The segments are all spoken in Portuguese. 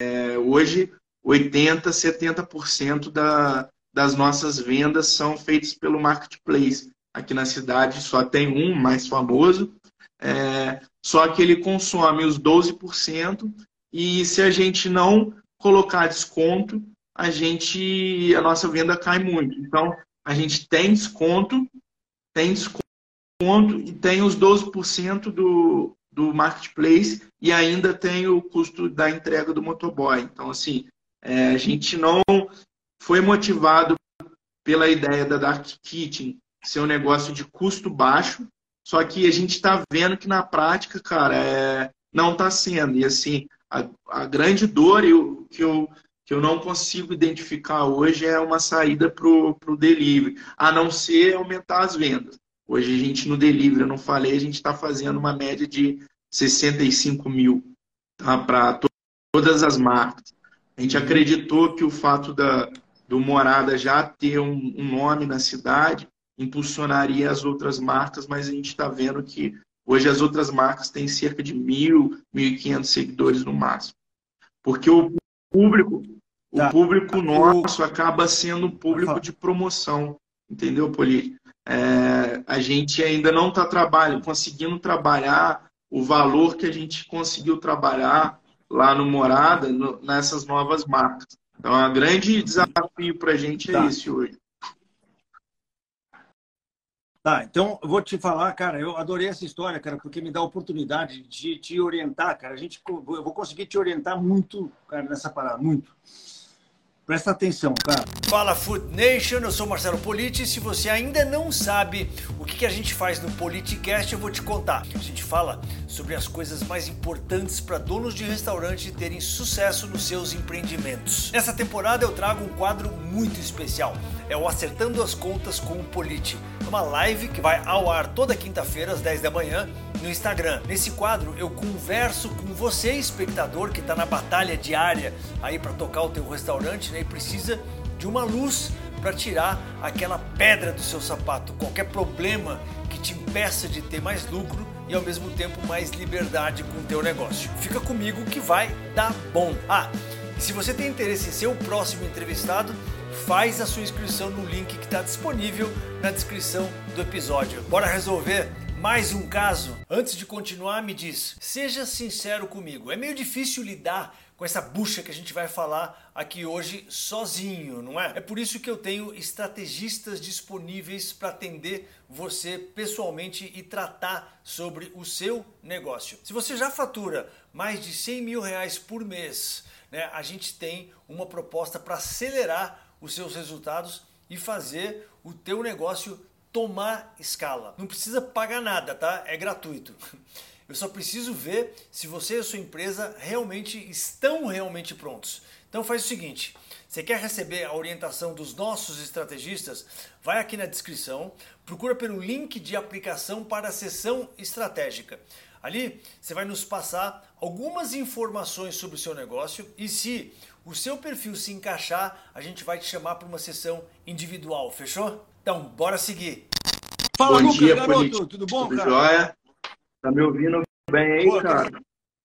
é, hoje 80, 70% da, das nossas vendas são feitas pelo marketplace. Aqui na cidade só tem um mais famoso, é, só que ele consome os 12%, e se a gente não colocar desconto, a gente a nossa venda cai muito. Então, a gente tem desconto, tem desconto e tem os 12% do, do marketplace e ainda tem o custo da entrega do motoboy. Então, assim, é, a gente não foi motivado pela ideia da Dark Kitchen ser um negócio de custo baixo, só que a gente está vendo que na prática, cara, é, não está sendo. E assim, a, a grande dor eu, que, eu, que eu não consigo identificar hoje é uma saída para o delivery, a não ser aumentar as vendas. Hoje a gente no delivery, eu não falei, a gente está fazendo uma média de 65 mil tá, para to todas as marcas. A gente acreditou que o fato da, do Morada já ter um, um nome na cidade impulsionaria as outras marcas, mas a gente está vendo que hoje as outras marcas têm cerca de mil, mil e quinhentos seguidores no máximo. Porque o público, tá. o público nosso acaba sendo um público de promoção, entendeu, Poli? É, a gente ainda não está trabalhando, conseguindo trabalhar o valor que a gente conseguiu trabalhar lá no Morada, no, nessas novas marcas. Então, é um grande desafio para a gente é tá. esse hoje. Tá, então eu vou te falar, cara, eu adorei essa história, cara, porque me dá a oportunidade de te orientar, cara. A gente, eu vou conseguir te orientar muito, cara, nessa parada, muito. Presta atenção, cara. Fala Food Nation, eu sou Marcelo Politi. Se você ainda não sabe o que a gente faz no Politicast, eu vou te contar. A gente fala sobre as coisas mais importantes para donos de restaurante terem sucesso nos seus empreendimentos. Nessa temporada eu trago um quadro muito especial. É o Acertando as Contas com o Politi. Uma live que vai ao ar toda quinta-feira às 10 da manhã no Instagram. Nesse quadro eu converso com você, espectador, que está na batalha diária aí para tocar o teu restaurante né, e precisa de uma luz para tirar aquela pedra do seu sapato, qualquer problema que te impeça de ter mais lucro e ao mesmo tempo mais liberdade com o teu negócio. Fica comigo que vai dar bom. Ah, se você tem interesse em ser o próximo entrevistado, faz a sua inscrição no link que está disponível na descrição do episódio. Bora resolver mais um caso? Antes de continuar, me diz, seja sincero comigo. É meio difícil lidar com essa bucha que a gente vai falar aqui hoje sozinho, não é? É por isso que eu tenho estrategistas disponíveis para atender você pessoalmente e tratar sobre o seu negócio. Se você já fatura mais de 100 mil reais por mês, né, a gente tem uma proposta para acelerar os seus resultados e fazer o teu negócio tomar escala. Não precisa pagar nada, tá? É gratuito. Eu só preciso ver se você e a sua empresa realmente estão realmente prontos. Então faz o seguinte, você quer receber a orientação dos nossos estrategistas? Vai aqui na descrição, procura pelo link de aplicação para a sessão estratégica. Ali você vai nos passar algumas informações sobre o seu negócio e se o seu perfil se encaixar, a gente vai te chamar para uma sessão individual, fechou? Então, bora seguir. Fala, bom Lucas, dia, garoto. Político. Tudo bom, Tudo cara? Jóia? Tá me ouvindo bem aí, Pô, cara?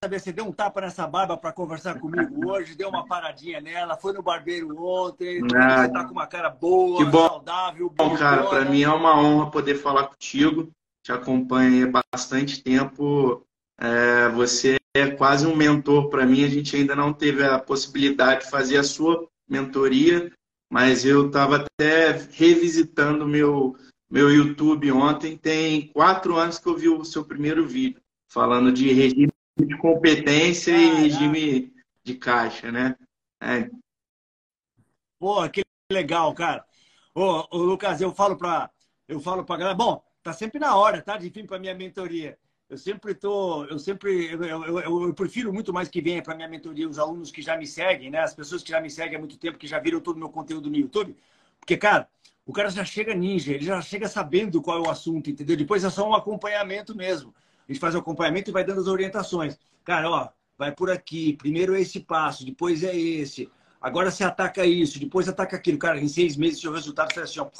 Saber, você deu um tapa nessa barba para conversar comigo hoje, deu uma paradinha nela, foi no barbeiro ontem, ah, você tá com uma cara boa, que bom, saudável, bom, cara, para mim é uma honra poder falar contigo. Te acompanho há bastante tempo. É, você é quase um mentor para mim. A gente ainda não teve a possibilidade de fazer a sua mentoria, mas eu estava até revisitando meu meu YouTube ontem. Tem quatro anos que eu vi o seu primeiro vídeo falando de regime de competência e regime de caixa, né? É. Pô, que legal, cara. Ô, ô Lucas, eu falo para eu falo para galera, bom, tá sempre na hora, tá? De vir para minha mentoria. Eu sempre tô, eu sempre, eu, eu, eu, prefiro muito mais que venha para minha mentoria os alunos que já me seguem, né? As pessoas que já me seguem há muito tempo, que já viram todo o meu conteúdo no YouTube. Porque, cara, o cara já chega ninja, ele já chega sabendo qual é o assunto, entendeu? Depois é só um acompanhamento mesmo. A gente faz o acompanhamento e vai dando as orientações. Cara, ó, vai por aqui, primeiro é esse passo, depois é esse. Agora você ataca isso, depois ataca aquilo. Cara, em seis meses, seu resultado sai assim, ó,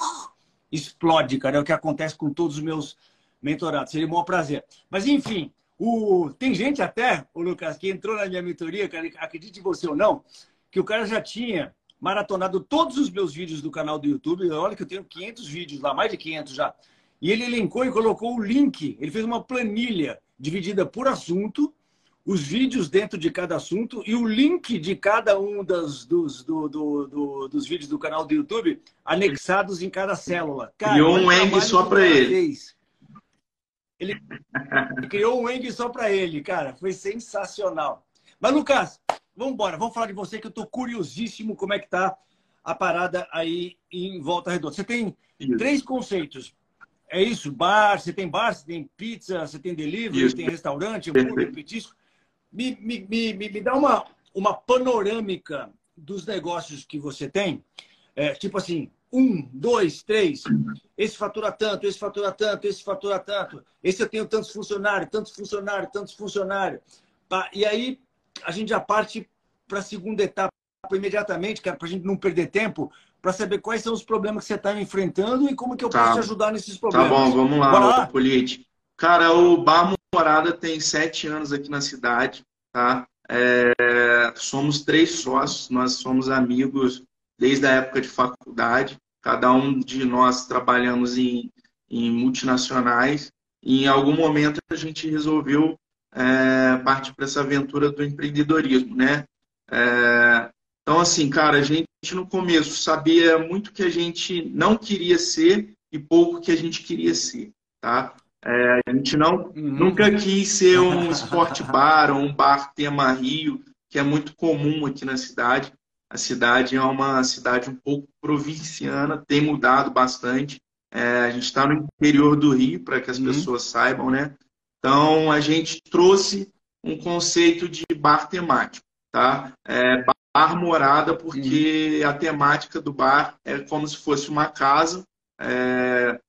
explode, cara. É o que acontece com todos os meus mentorado. Seria um bom prazer. Mas, enfim, O... Tem gente até, o Lucas, que entrou na minha mentoria, cara, acredite você ou não, que o cara já tinha maratonado todos os meus vídeos do canal do YouTube. Olha que eu tenho 500 vídeos lá, mais de 500 já. E ele elencou e colocou o link. Ele fez uma planilha dividida por assunto, os vídeos dentro de cada assunto e o link de cada um das, dos, do, do, do, dos vídeos do canal do YouTube anexados em cada célula. Cara, Criou um Eng só para ele. Ele criou um Eng só para ele, cara. Foi sensacional. Mas, Lucas, vamos embora. Vamos falar de você, que eu estou curiosíssimo como é que tá a parada aí em Volta Redonda. Você tem isso. três conceitos. É isso? Bar, você tem bar, você tem pizza, você tem delivery, isso. tem restaurante, hambúrguer, petisco. Me, me, me, me dá uma, uma panorâmica dos negócios que você tem. É, tipo assim, um, dois, três, esse fatura tanto, esse fatura tanto, esse fatura tanto, esse eu tenho tantos funcionários, tantos funcionários, tantos funcionários. E aí a gente já parte para a segunda etapa imediatamente, para a gente não perder tempo, para saber quais são os problemas que você está enfrentando e como que eu tá. posso te ajudar nesses problemas. Tá bom, vamos lá, lá? Polite. Cara, o Bar Morada tem sete anos aqui na cidade, tá? É, somos três sócios, nós somos amigos desde a época de faculdade. Cada um de nós trabalhamos em, em multinacionais. E em algum momento a gente resolveu é, partir para essa aventura do empreendedorismo, né? É, então, assim, cara, a gente no começo sabia muito que a gente não queria ser e pouco que a gente queria ser, tá? É, a gente não, uhum. nunca quis ser um esporte bar ou um bar tema Rio, que é muito comum aqui na cidade. A cidade é uma cidade um pouco provinciana, tem mudado bastante. É, a gente está no interior do Rio, para que as uhum. pessoas saibam, né? Então, a gente trouxe um conceito de bar temático, tá? É, bar morada, porque uhum. a temática do bar é como se fosse uma casa. É,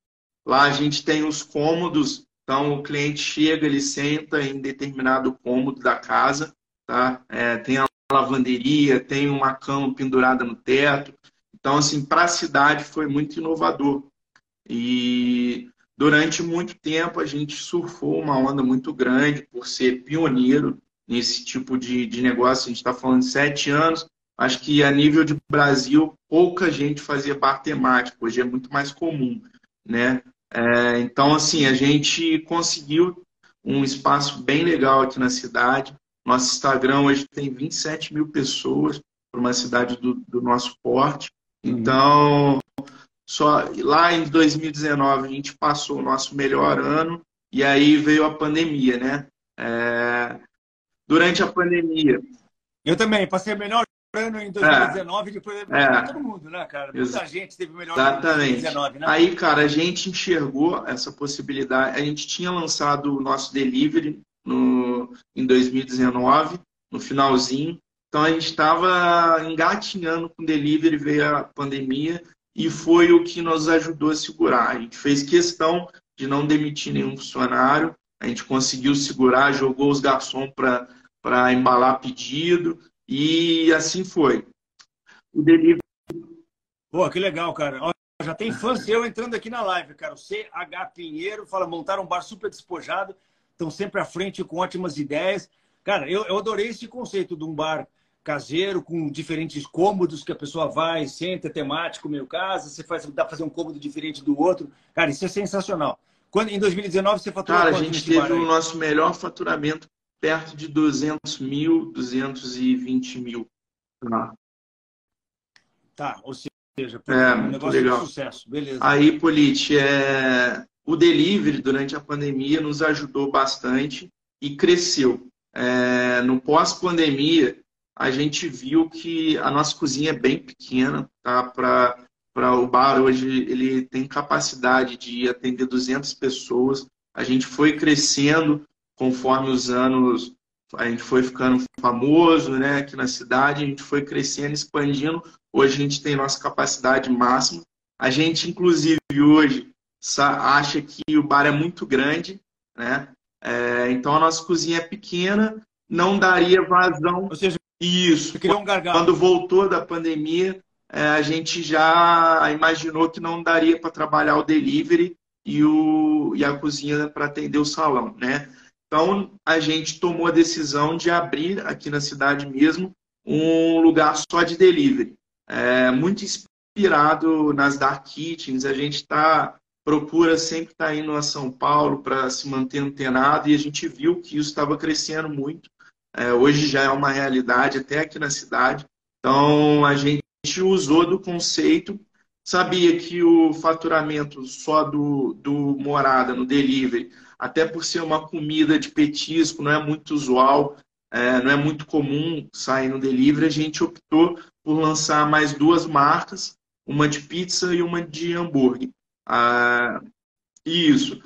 lá a gente tem os cômodos, então o cliente chega, ele senta em determinado cômodo da casa, tá? É, tem a lavanderia, tem uma cama pendurada no teto. Então, assim, para a cidade foi muito inovador. E durante muito tempo a gente surfou uma onda muito grande por ser pioneiro nesse tipo de, de negócio. A gente está falando de sete anos. Acho que a nível de Brasil, pouca gente fazia bar temático. Hoje é muito mais comum, né? É, então, assim, a gente conseguiu um espaço bem legal aqui na cidade. Nosso Instagram hoje tem 27 mil pessoas para uma cidade do, do nosso porte. Uhum. Então, só lá em 2019 a gente passou o nosso melhor ano e aí veio a pandemia, né? É, durante a pandemia. Eu também, passei o melhor ano em 2019, é, depois é, todo mundo, né, cara? Muita gente teve o melhor exatamente. ano em 2019, né? Aí, cara, a gente enxergou essa possibilidade. A gente tinha lançado o nosso delivery no, em 2019, no finalzinho. Então a gente estava engatinhando com delivery, veio a pandemia e foi o que nos ajudou a segurar. A gente fez questão de não demitir nenhum funcionário, a gente conseguiu segurar, jogou os garçons para embalar pedido e assim foi. O delivery. Pô, que legal, cara. Ó, já tem fã seu entrando aqui na live, cara. O CH Pinheiro fala: montaram um bar super despojado, estão sempre à frente com ótimas ideias. Cara, eu, eu adorei esse conceito de um bar caseiro, com diferentes cômodos que a pessoa vai, senta, temático, meio casa, você faz, dá para fazer um cômodo diferente do outro. Cara, isso é sensacional. Quando, em 2019 você faturou Cara, a gente teve o nosso melhor faturamento perto de 200 mil, 220 mil. Tá, tá ou seja, é, um negócio legal. de sucesso. Beleza. Aí, Polite, é... o delivery durante a pandemia nos ajudou bastante e cresceu. É... No pós-pandemia, a gente viu que a nossa cozinha é bem pequena, tá? Para o bar hoje ele tem capacidade de atender 200 pessoas. A gente foi crescendo conforme os anos, a gente foi ficando famoso, né? Aqui na cidade a gente foi crescendo, expandindo. Hoje a gente tem nossa capacidade máxima. A gente inclusive hoje acha que o bar é muito grande, né? É, então a nossa cozinha é pequena, não daria vazão. Ou seja, isso. Um Quando voltou da pandemia, é, a gente já imaginou que não daria para trabalhar o delivery e, o, e a cozinha para atender o salão, né? Então, a gente tomou a decisão de abrir aqui na cidade mesmo um lugar só de delivery. É, muito inspirado nas dark kitchens, a gente está procura sempre estar indo a São Paulo para se manter antenado e a gente viu que isso estava crescendo muito. É, hoje já é uma realidade até aqui na cidade. Então a gente usou do conceito, sabia que o faturamento só do, do morada no delivery, até por ser uma comida de petisco, não é muito usual, é, não é muito comum sair no delivery, a gente optou por lançar mais duas marcas, uma de pizza e uma de hambúrguer. Ah, isso.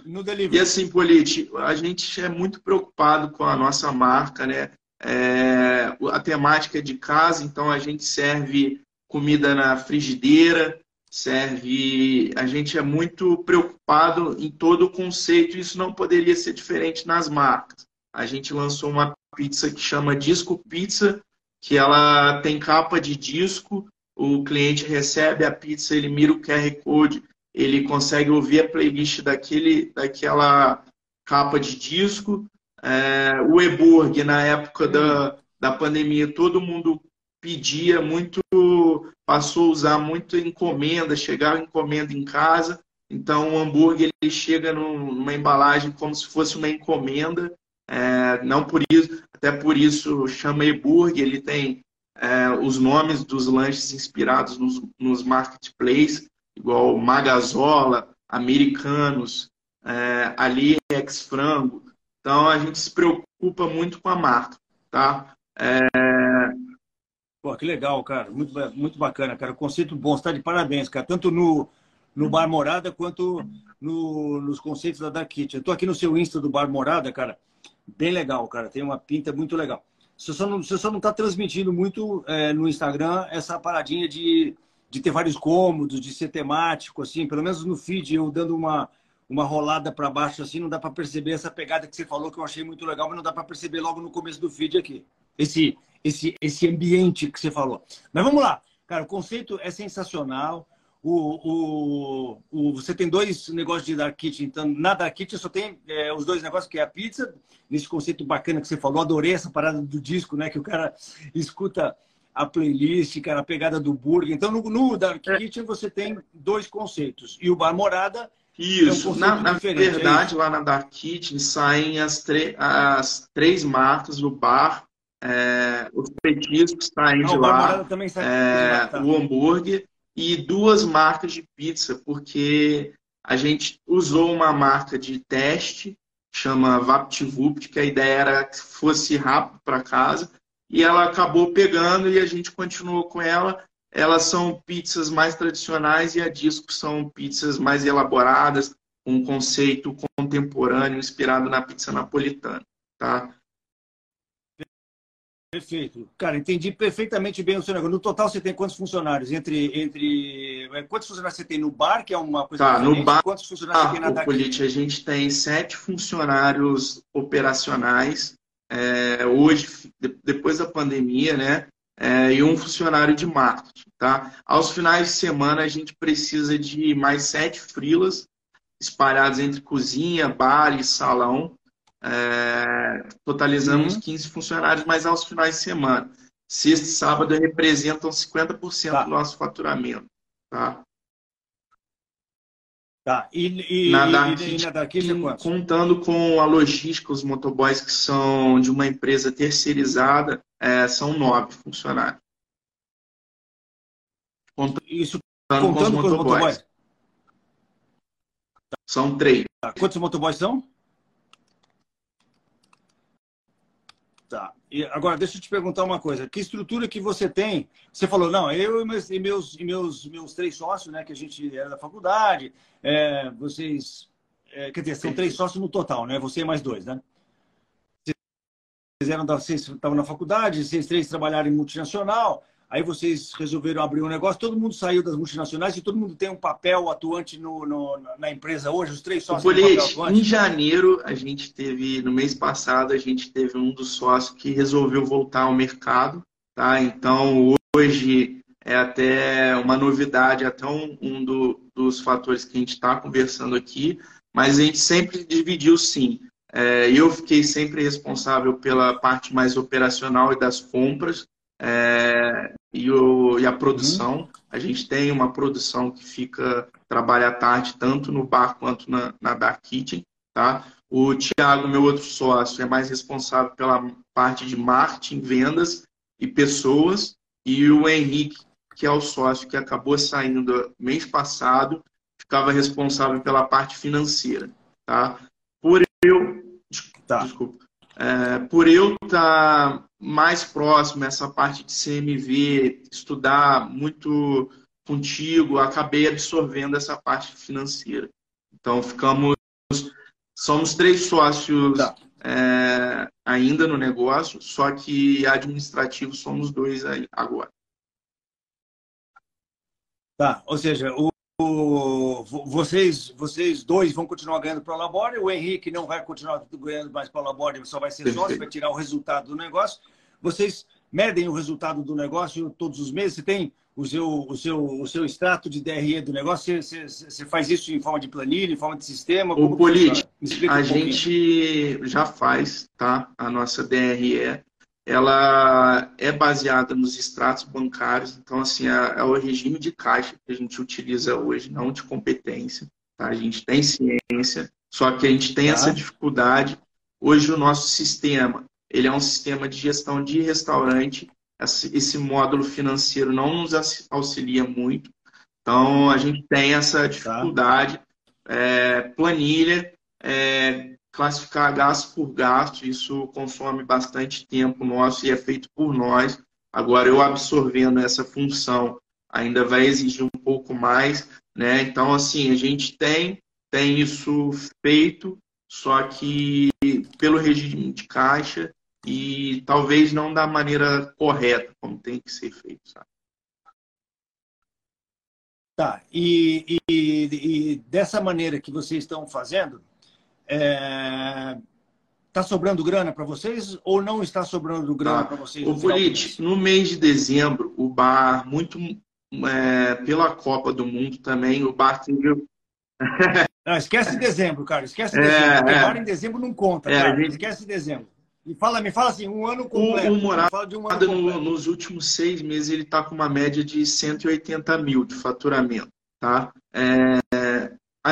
E assim, Polite, a gente é muito preocupado com a nossa marca, né? É, a temática é de casa, então a gente serve comida na frigideira, serve. A gente é muito preocupado em todo o conceito, isso não poderia ser diferente nas marcas. A gente lançou uma pizza que chama Disco Pizza, que ela tem capa de disco, o cliente recebe a pizza, ele mira o QR Code, ele consegue ouvir a playlist daquele, daquela capa de disco. É, o e-burg, na época da, da pandemia, todo mundo pedia muito, passou a usar muito encomenda, chegava encomenda em casa. Então, o hambúrguer ele chega numa embalagem como se fosse uma encomenda. É, não por isso, até por isso chama e-burger. Ele tem é, os nomes dos lanches inspirados nos, nos marketplaces igual Magazola, Americanos, é, Ali Ex Frango. Então a gente se preocupa muito com a marca, tá? É... Pô, que legal, cara. Muito, muito bacana, cara. Conceito bom. Você está de parabéns, cara. Tanto no, no Bar Morada quanto no, nos conceitos da Dark Kitchen. Eu tô aqui no seu Insta do Bar Morada, cara. Bem legal, cara. Tem uma pinta muito legal. Você só não, você só não tá transmitindo muito é, no Instagram essa paradinha de de ter vários cômodos, de ser temático, assim, pelo menos no feed, eu dando uma, uma rolada para baixo, assim, não dá para perceber essa pegada que você falou, que eu achei muito legal, mas não dá para perceber logo no começo do feed aqui. Esse, esse, esse ambiente que você falou. Mas vamos lá. Cara, o conceito é sensacional. O, o, o, você tem dois negócios de Dark Kitchen. Então, na Dark Kitchen só tem é, os dois negócios, que é a pizza, nesse conceito bacana que você falou. Adorei essa parada do disco, né? Que o cara escuta a playlist, cara, a pegada do burger. Então, no, no Dark é. Kitchen você tem dois conceitos. E o Bar Morada isso, é um na, na é verdade, é lá na Dark Kitchen saem as, as três marcas do bar, é, os petiscos saem de lá, também sai é, de lá, tá. o hambúrguer e duas marcas de pizza, porque a gente usou uma marca de teste, chama VaptVupt, que a ideia era que fosse rápido para casa, e ela acabou pegando e a gente continuou com ela. Elas são pizzas mais tradicionais e a Disco são pizzas mais elaboradas, com um conceito contemporâneo inspirado na pizza napolitana, tá? Perfeito. Cara, entendi perfeitamente bem o seu negócio. No total, você tem quantos funcionários? Entre, entre... É, quantos funcionários você tem no bar, que é uma coisa tá, diferente? No bar, quantos funcionários ah, você tem na Polite, A gente tem sete funcionários operacionais é, hoje, depois da pandemia, né? É, e um funcionário de marketing, tá? Aos finais de semana, a gente precisa de mais sete frilas espalhados entre cozinha, bar e salão. É, totalizamos uhum. 15 funcionários, mas aos finais de semana. Sexta e sábado representam 50% tá. do nosso faturamento, tá? Tá. E, e, na Dark, e, na Dark contando com a logística, os motoboys que são de uma empresa terceirizada, é, são nove funcionários. Contando, Isso contando, com os motoboys. Com os motoboys. São três. Tá. Quantos motoboys são? Tá. E agora, deixa eu te perguntar uma coisa. Que estrutura que você tem? Você falou, não, eu e meus, e meus, e meus, meus três sócios, né, que a gente era da faculdade, é, vocês... É, quer dizer, são três sócios no total, né? Você e mais dois, né? Vocês, eram da, vocês estavam na faculdade, vocês três trabalharam em multinacional, Aí vocês resolveram abrir um negócio, todo mundo saiu das multinacionais e todo mundo tem um papel atuante no, no na empresa hoje, os três sócios. Polete, em janeiro, a gente teve, no mês passado, a gente teve um dos sócios que resolveu voltar ao mercado. Tá? Então, hoje é até uma novidade, até um, um do, dos fatores que a gente está conversando aqui, mas a gente sempre dividiu sim. É, eu fiquei sempre responsável pela parte mais operacional e das compras é, e, o, e, a produção. Uhum. A gente tem uma produção que fica trabalha à tarde tanto no bar quanto na, na Dark Kitchen, tá? O Thiago, meu outro sócio, é mais responsável pela parte de marketing, vendas e pessoas. E o Henrique, que é o sócio que acabou saindo mês passado, ficava responsável pela parte financeira, tá? Por eu, tá. desculpa, é, por eu estar tá mais próximo essa parte de CMV, estudar muito contigo, acabei absorvendo essa parte financeira. Então ficamos Somos três sócios tá. é, ainda no negócio, só que administrativo somos dois aí agora. Tá, ou seja, o, o, vocês, vocês dois vão continuar ganhando para o Labore, o Henrique não vai continuar ganhando mais para o Labore, só vai ser Perfeito. sócio, vai tirar o resultado do negócio. Vocês medem o resultado do negócio todos os meses? Você tem o seu, o seu, o seu extrato de DRE do negócio? Você, você, você faz isso em forma de planilha, em forma de sistema? O Polite, a um gente já faz, tá? A nossa DRE, ela é baseada nos extratos bancários, então, assim, é, é o regime de caixa que a gente utiliza hoje, não de competência, tá? A gente tem ciência, só que a gente tem tá. essa dificuldade. Hoje, o nosso sistema, ele é um sistema de gestão de restaurante esse módulo financeiro não nos auxilia muito. Então, a gente tem essa tá. dificuldade. É, planilha, é, classificar gasto por gasto, isso consome bastante tempo nosso e é feito por nós. Agora, eu absorvendo essa função ainda vai exigir um pouco mais. Né? Então, assim, a gente tem, tem isso feito, só que pelo regime de caixa e talvez não da maneira correta, como tem que ser feito, sabe? Tá, e, e, e dessa maneira que vocês estão fazendo, é... Está sobrando grana para vocês ou não está sobrando grana tá. para vocês? O Polite, no mês de dezembro, o bar, muito é, pela Copa do Mundo também, o bar teve. não, esquece dezembro, cara. Esquece é, dezembro. É, o bar em dezembro não conta, é, cara. Gente... Esquece dezembro. Me fala, me fala assim, um ano completo. O, o Morada, um ano no, nos últimos seis meses, ele está com uma média de 180 mil de faturamento. Tá? É,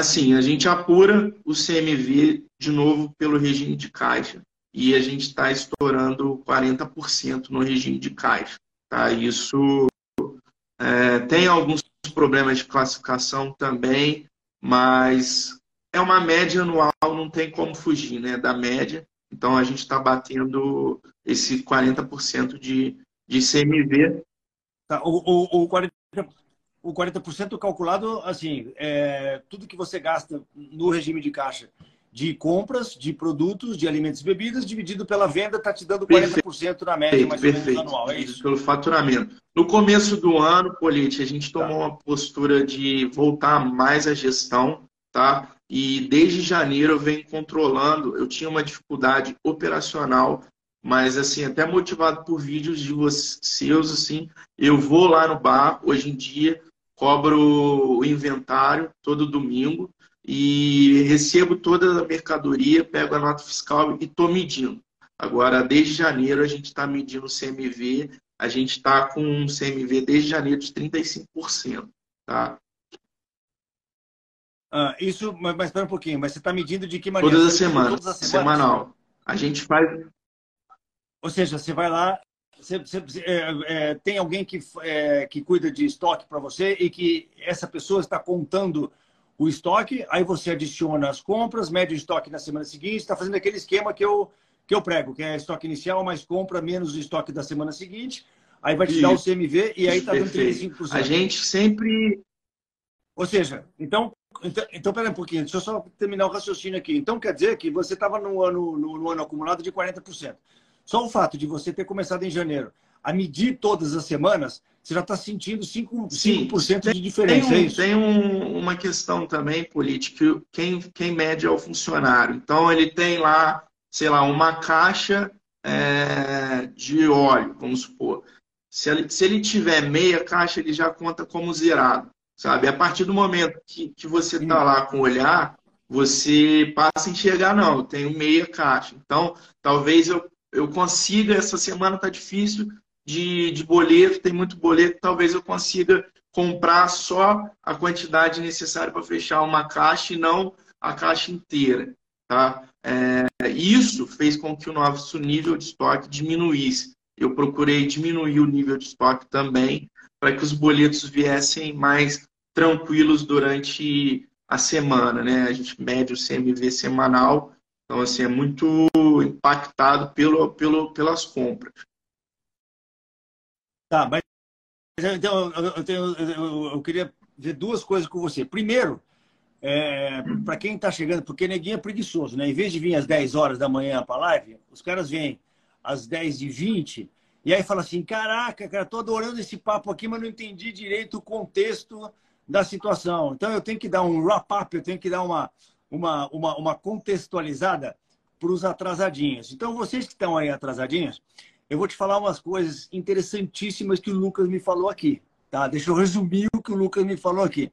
assim, a gente apura o CMV de novo pelo regime de caixa. E a gente está estourando 40% no regime de caixa. Tá? Isso é, tem alguns problemas de classificação também, mas é uma média anual, não tem como fugir né, da média. Então, a gente está batendo esse 40% de, de CMV. Tá, o, o, o 40%, o 40% calculado, assim, é, tudo que você gasta no regime de caixa de compras, de produtos, de alimentos e bebidas, dividido pela venda, está te dando 40% perfeito, na média, mais perfeito, anual. É isso? Pelo faturamento. No começo do ano, Polite, a gente tomou tá. uma postura de voltar mais à gestão, tá? e desde janeiro eu venho controlando. Eu tinha uma dificuldade operacional, mas assim, até motivado por vídeos de vocês, assim, eu vou lá no bar hoje em dia, cobro o inventário todo domingo e recebo toda a mercadoria, pego a nota fiscal e estou medindo. Agora, desde janeiro, a gente está medindo o CMV, a gente está com um CMV desde janeiro de 35%. Tá? Ah, isso, mas, mas espera um pouquinho, mas você está medindo de que maneira? Todas as semanas, todas as semanas, semanal. A gente faz. Ou seja, você vai lá, você, você, é, é, tem alguém que, é, que cuida de estoque para você e que essa pessoa está contando o estoque, aí você adiciona as compras, mede o estoque na semana seguinte, está fazendo aquele esquema que eu, que eu prego, que é estoque inicial mais compra menos o estoque da semana seguinte, aí vai te dar o CMV e aí está dando 35%. A gente sempre. Ou seja, então então, então, pera um pouquinho, deixa eu só terminar o raciocínio aqui. Então, quer dizer que você estava no ano, no, no, ano acumulado de 40%. Só o fato de você ter começado em janeiro a medir todas as semanas, você já está sentindo 5%, 5 de diferença. Tem, um, é tem um, uma questão também política, quem, quem mede é o funcionário. Então, ele tem lá, sei lá, uma caixa é, de óleo, vamos supor. Se ele, se ele tiver meia caixa, ele já conta como zerado sabe? A partir do momento que, que você está lá com o olhar, você passa a enxergar, não, eu tenho meia caixa. Então, talvez eu, eu consiga, essa semana está difícil de, de boleto, tem muito boleto, talvez eu consiga comprar só a quantidade necessária para fechar uma caixa e não a caixa inteira. Tá? É, isso fez com que o nosso nível de estoque diminuísse. Eu procurei diminuir o nível de estoque também para que os boletos viessem mais tranquilos durante a semana, né? A gente mede o CMV semanal, então assim é muito impactado pelo, pelo, pelas compras. Tá, mas então eu, tenho, eu, eu queria ver duas coisas com você. Primeiro, é, para quem está chegando, porque neguinho é preguiçoso, né? Em vez de vir às 10 horas da manhã para live, os caras vêm às 10 e 20 e aí fala assim: caraca, cara, tô adorando esse papo aqui, mas não entendi direito o contexto da situação. Então eu tenho que dar um wrap-up, eu tenho que dar uma, uma, uma, uma contextualizada para os atrasadinhos. Então, vocês que estão aí atrasadinhos, eu vou te falar umas coisas interessantíssimas que o Lucas me falou aqui. Tá? Deixa eu resumir o que o Lucas me falou aqui.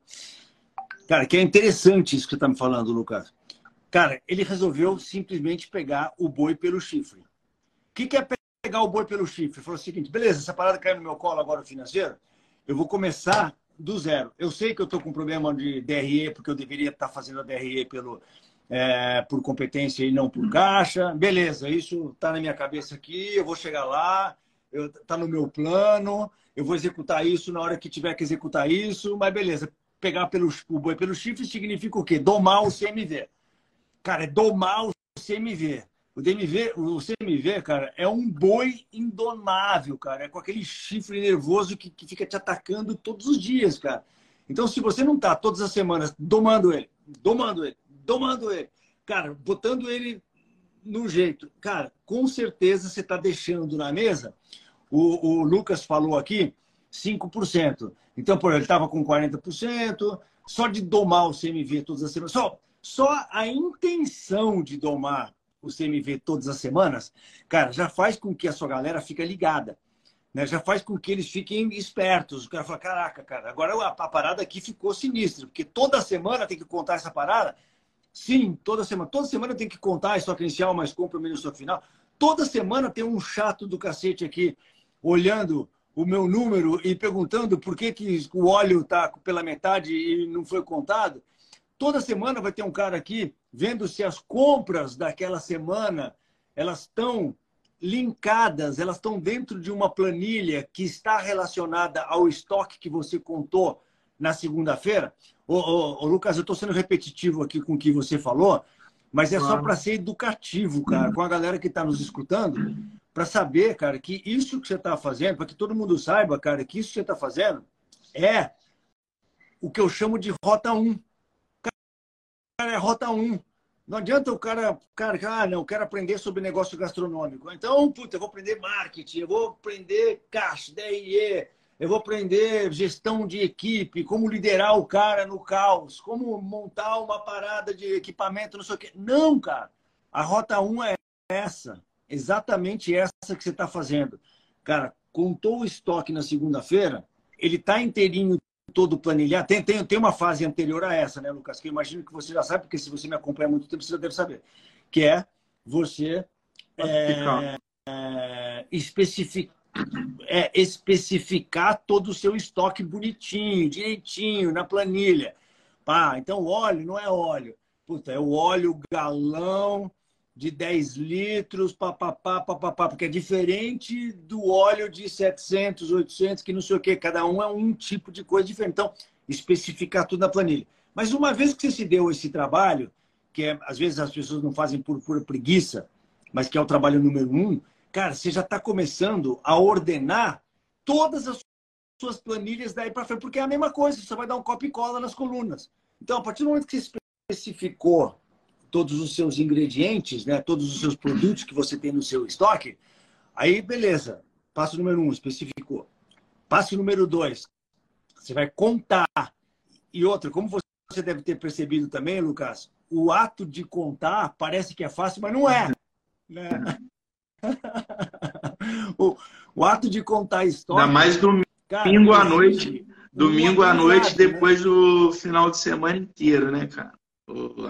Cara, que é interessante isso que você está me falando, Lucas. Cara, ele resolveu simplesmente pegar o boi pelo chifre. O que, que é pegar o boi pelo chifre? Ele falou o seguinte: beleza, essa parada caiu no meu colo agora financeiro, eu vou começar do zero. Eu sei que eu estou com problema de DRE, porque eu deveria estar tá fazendo a DRE pelo, é, por competência e não por caixa. Beleza, isso está na minha cabeça aqui, eu vou chegar lá, está no meu plano, eu vou executar isso na hora que tiver que executar isso, mas beleza, pegar pelo, o boi pelo chifre significa o quê? Domar o CMV. Cara, é domar o CMV. O DMV, o CMV, cara, é um boi indomável, cara. É com aquele chifre nervoso que, que fica te atacando todos os dias, cara. Então, se você não tá todas as semanas domando ele, domando ele, domando ele, cara, botando ele no jeito, cara, com certeza você está deixando na mesa. O, o Lucas falou aqui 5%. Então, por ele estava com 40%, só de domar o CMV todas as semanas, só, só a intenção de domar o CMV todas as semanas, cara, já faz com que a sua galera fique ligada. Né? Já faz com que eles fiquem espertos. O cara fala, caraca, cara, agora a, a parada aqui ficou sinistra, porque toda semana tem que contar essa parada. Sim, toda semana. Toda semana tem que contar a estoque inicial, mais compra, menos estoque final. Toda semana tem um chato do cacete aqui olhando o meu número e perguntando por que, que o óleo está pela metade e não foi contado. Toda semana vai ter um cara aqui vendo se as compras daquela semana elas estão linkadas, elas estão dentro de uma planilha que está relacionada ao estoque que você contou na segunda-feira. Ô, ô, ô, Lucas, eu estou sendo repetitivo aqui com o que você falou, mas é só para ser educativo, cara, com a galera que está nos escutando, para saber, cara, que isso que você está fazendo, para que todo mundo saiba, cara, que isso que você está fazendo é o que eu chamo de rota 1 cara é rota 1. Não adianta o cara, cara, ah, não, eu quero aprender sobre negócio gastronômico. Então, puta, eu vou aprender marketing, eu vou aprender caixa, DIE, eu vou aprender gestão de equipe, como liderar o cara no caos, como montar uma parada de equipamento, não sei o quê. Não, cara. A rota 1 é essa, exatamente essa que você está fazendo. Cara, contou o estoque na segunda-feira, ele está inteirinho todo planilhar. Tem, tem, tem uma fase anterior a essa, né, Lucas? Que eu imagino que você já sabe, porque se você me acompanha há muito tempo, você já deve saber. Que é você é, é, especificar, é, especificar todo o seu estoque bonitinho, direitinho, na planilha. Pá, então, óleo não é óleo. Puta, é o óleo galão de 10 litros, papapá, papapá, porque é diferente do óleo de 700, 800, que não sei o quê. Cada um é um tipo de coisa diferente. Então, especificar tudo na planilha. Mas uma vez que você se deu esse trabalho, que é, às vezes as pessoas não fazem por pura preguiça, mas que é o trabalho número um, cara, você já está começando a ordenar todas as suas planilhas daí para frente, porque é a mesma coisa, você vai dar um copy e cola nas colunas. Então, a partir do momento que você especificou todos os seus ingredientes, né, todos os seus produtos que você tem no seu estoque, aí beleza. Passo número um, especificou. Passo número dois, você vai contar. E outra, como você deve ter percebido também, Lucas, o ato de contar parece que é fácil, mas não é. Né? o, o, ato de contar história. Ainda mais domingo cara, à noite. Domingo à noite, né? depois né? do final de semana inteiro, né, cara?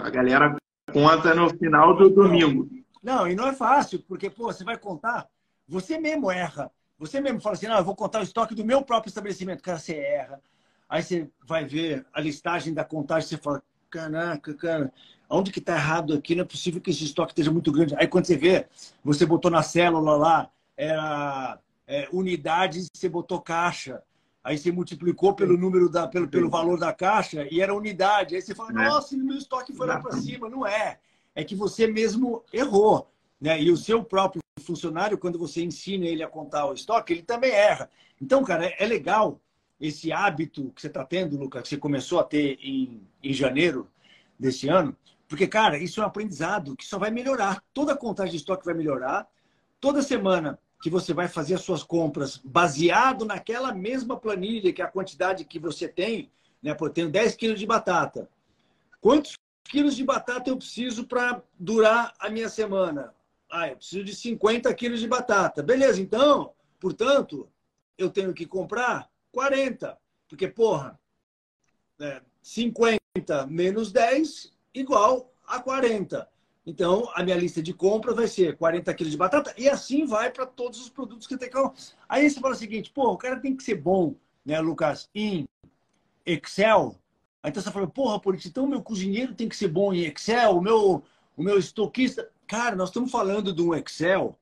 A galera conta no final do domingo. Não, e não é fácil, porque, pô, você vai contar, você mesmo erra. Você mesmo fala assim, não, eu vou contar o estoque do meu próprio estabelecimento. Cara, você erra. Aí você vai ver a listagem da contagem, você fala, caraca, cara, onde que está errado aqui? Não é possível que esse estoque esteja muito grande. Aí quando você vê, você botou na célula lá, era é, unidades, você botou caixa. Aí você multiplicou pelo número da, pelo, pelo valor da caixa e era unidade. Aí você fala, é. nossa, meu estoque foi lá para cima. Não é. É que você mesmo errou. Né? E o seu próprio funcionário, quando você ensina ele a contar o estoque, ele também erra. Então, cara, é, é legal esse hábito que você está tendo, Lucas, que você começou a ter em, em janeiro desse ano, porque, cara, isso é um aprendizado que só vai melhorar. Toda a contagem de estoque vai melhorar. Toda semana que você vai fazer as suas compras baseado naquela mesma planilha, que é a quantidade que você tem, né? Pô, eu tenho 10 quilos de batata. Quantos quilos de batata eu preciso para durar a minha semana? Ah, eu preciso de 50 quilos de batata. Beleza, então, portanto, eu tenho que comprar 40. Porque, porra, é, 50 menos 10 igual a 40. Então, a minha lista de compra vai ser 40 quilos de batata e assim vai para todos os produtos que tem que. Aí você fala o seguinte, pô, o cara tem que ser bom, né, Lucas, em Excel. Aí então você fala, porra, por isso, então meu cozinheiro tem que ser bom em Excel, o meu, o meu estoquista. Cara, nós estamos falando de um Excel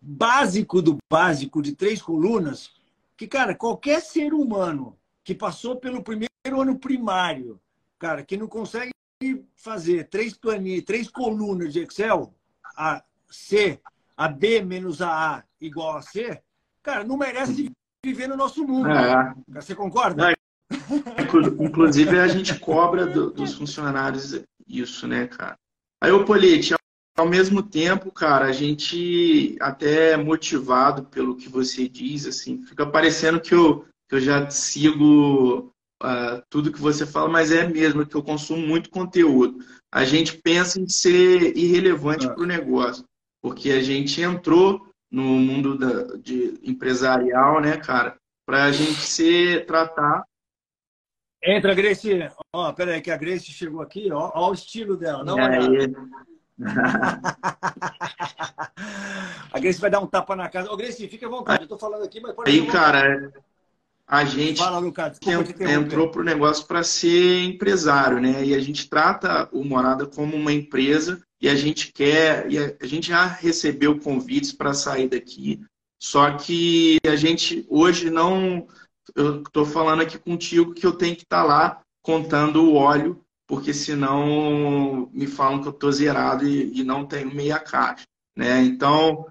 básico do básico, de três colunas, que, cara, qualquer ser humano que passou pelo primeiro ano primário, cara, que não consegue fazer três planilhas, três colunas de Excel, a C, a B menos a A igual a C, cara, não merece viver no nosso mundo. É. Você concorda? Inclusive, a gente cobra do, dos funcionários isso, né, cara? Aí, o Polite, ao mesmo tempo, cara, a gente até motivado pelo que você diz, assim, fica parecendo que eu, que eu já sigo uh, tudo que você fala, mas é mesmo que eu consumo muito conteúdo. A gente pensa em ser irrelevante é. para o negócio, porque a gente entrou no mundo da, de empresarial, né, cara, para a gente ser tratar. Entra, Grace. Ó, peraí, que a Grace chegou aqui, ó, ó o estilo dela. Não, é, a Grace vai dar um tapa na casa. Ô, Grace, fica à vontade. Eu tô falando aqui, mas pode Aí, cara, a gente Fala, Lucas, entrou para o negócio para ser empresário, né? E a gente trata o Morada como uma empresa e a gente quer, e a gente já recebeu convites para sair daqui, só que a gente hoje não. Eu estou falando aqui contigo que eu tenho que estar tá lá contando o óleo porque senão me falam que eu estou zerado e, e, não tenho meia caixa. Né? Então,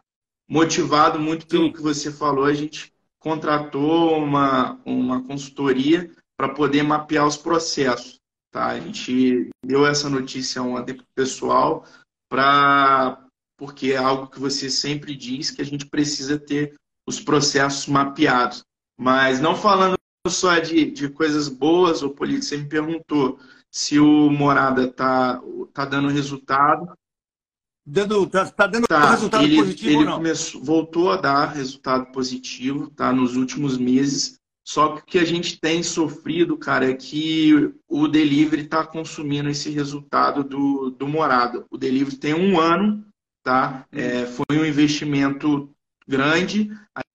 motivado muito pelo Sim. que você falou, a gente contratou uma, uma consultoria para poder mapear os processos. Tá? A gente deu essa notícia ontem para o pessoal, pra, porque é algo que você sempre diz que a gente precisa ter os processos mapeados. Mas não falando só de, de coisas boas, o você me perguntou se o Morada está tá dando resultado. Dando, tá, tá dando tá, resultado ele, positivo ele ou não? Começou, voltou a dar resultado positivo tá, nos últimos meses. Só que o que a gente tem sofrido, cara, é que o delivery está consumindo esse resultado do, do Morada. O delivery tem um ano, tá? É, foi um investimento grande.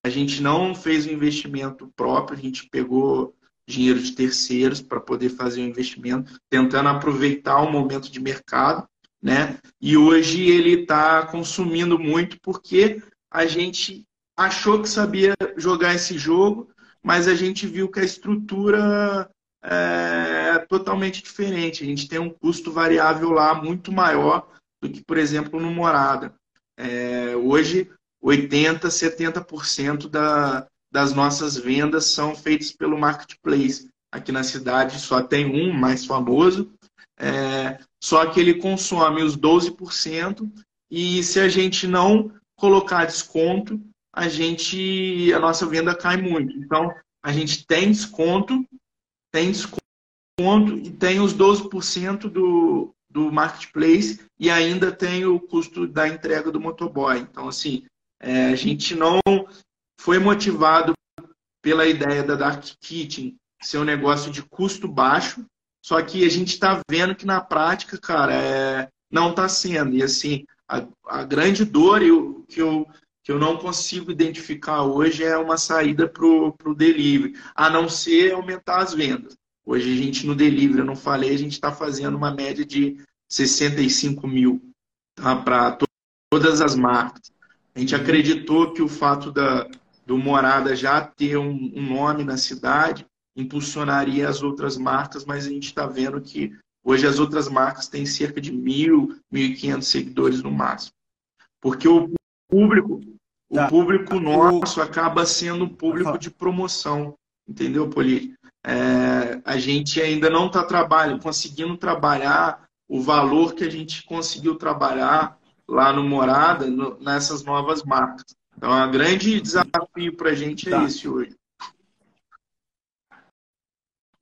A gente não fez um investimento próprio, a gente pegou dinheiro de terceiros para poder fazer o um investimento, tentando aproveitar o momento de mercado, né? E hoje ele está consumindo muito porque a gente achou que sabia jogar esse jogo, mas a gente viu que a estrutura é totalmente diferente. A gente tem um custo variável lá muito maior do que, por exemplo, no Morada. É, hoje, 80%, 70% da, das nossas vendas são feitas pelo marketplace. Aqui na cidade só tem um mais famoso, é, só que ele consome os 12%, e se a gente não colocar desconto, a gente a nossa venda cai muito. Então, a gente tem desconto, tem desconto e tem os 12% do, do marketplace e ainda tem o custo da entrega do motoboy. Então, assim, é, a gente não foi motivado pela ideia da Dark Kitchen ser um negócio de custo baixo, Só que a gente está vendo que na prática, cara, é, não está sendo. E assim, a, a grande dor eu, que, eu, que eu não consigo identificar hoje é uma saída para o delivery, a não ser aumentar as vendas. Hoje a gente no delivery, eu não falei, a gente está fazendo uma média de 65 mil tá, para to todas as marcas. A gente acreditou que o fato da, do Morada já ter um, um nome na cidade impulsionaria as outras marcas, mas a gente está vendo que hoje as outras marcas têm cerca de mil, mil e quinhentos seguidores no máximo. Porque o público, tá. o público nosso acaba sendo um público de promoção, entendeu, Poli? É, a gente ainda não está trabalhando, conseguindo trabalhar o valor que a gente conseguiu trabalhar lá no Morada, no, nessas novas marcas. Então, o grande desafio para a gente é tá. esse hoje.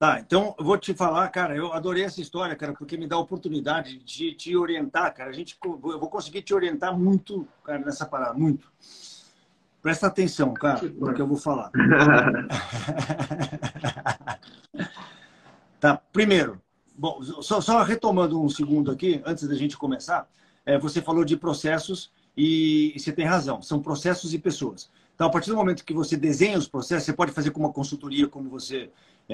Tá, então eu vou te falar, cara, eu adorei essa história, cara, porque me dá a oportunidade de te orientar, cara. A gente, eu vou conseguir te orientar muito, cara, nessa parada, muito. Presta atenção, cara, no que eu vou falar. tá, primeiro, bom, só, só, retomando um segundo aqui, antes da gente começar, é, você falou de processos e, e você tem razão, são processos e pessoas. Então, a partir do momento que você desenha os processos, você pode fazer com uma consultoria, como você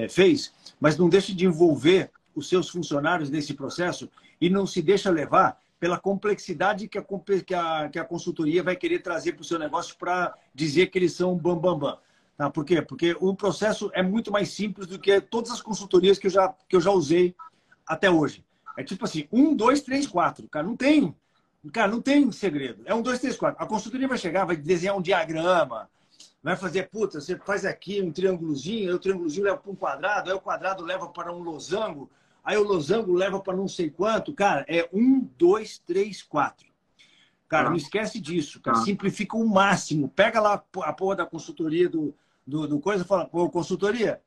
fez, mas não deixe de envolver os seus funcionários nesse processo e não se deixa levar pela complexidade que a, que a, que a consultoria vai querer trazer para o seu negócio para dizer que eles são bam, bam, bam. Tá? Por quê? Porque o processo é muito mais simples do que todas as consultorias que eu já, que eu já usei até hoje. É tipo assim, um, dois, três, quatro. Cara, não tem, cara, não tem segredo. É um, dois, três, quatro. A consultoria vai chegar, vai desenhar um diagrama, vai fazer, puta, você faz aqui um triângulozinho, aí o triângulozinho leva para um quadrado, aí o quadrado leva para um losango, aí o losango leva para não sei quanto. Cara, é um, dois, três, quatro. Cara, ah. não esquece disso, cara. Ah. Simplifica o máximo. Pega lá a porra da consultoria do, do, do coisa e fala, pô, consultoria,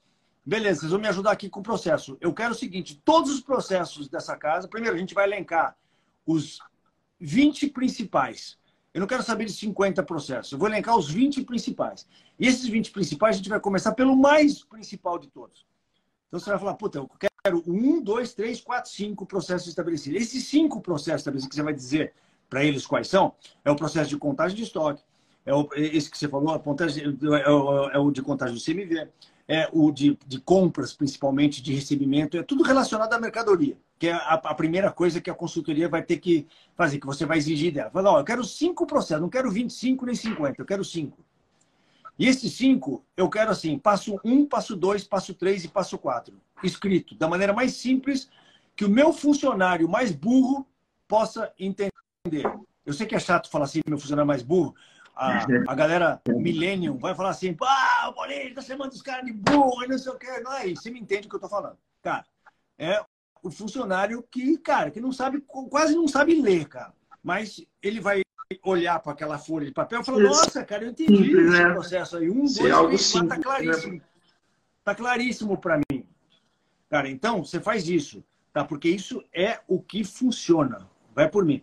beleza, vocês vão me ajudar aqui com o processo. Eu quero o seguinte, todos os processos dessa casa, primeiro a gente vai elencar os 20 principais. Eu não quero saber de 50 processos. Eu vou elencar os 20 principais. E esses 20 principais, a gente vai começar pelo mais principal de todos. Então você vai falar, puta, eu quero um, dois, três, quatro, cinco processos estabelecidos. Esses cinco processos estabelecidos que você vai dizer para eles quais são, é o processo de contagem de estoque, é o, esse que você falou, a contagem, é, o, é o de contagem do CMV, é o de, de compras, principalmente, de recebimento, é tudo relacionado à mercadoria que é a, a, primeira coisa que a consultoria vai ter que fazer, que você vai exigir dela. Fala, ó, eu quero cinco processos, não quero 25 nem 50, eu quero cinco. E esses cinco, eu quero assim, passo um, passo dois, passo três e passo quatro. Escrito, da maneira mais simples que o meu funcionário mais burro possa entender. Eu sei que é chato falar assim, meu funcionário mais burro. A, a galera millennium vai falar assim, ah, o Bolinho tá chamando os caras de burro e não sei o que. Não é isso, você me entende o que eu tô falando. Cara, é o funcionário que, cara, que não sabe, quase não sabe ler, cara. Mas ele vai olhar para aquela folha de papel e falar, nossa, cara, eu entendi simples, esse né? processo aí. Um, Ser dois, três, quatro, tá né? claríssimo. Né? Tá claríssimo para mim. Cara, então, você faz isso, tá? Porque isso é o que funciona. Vai por mim.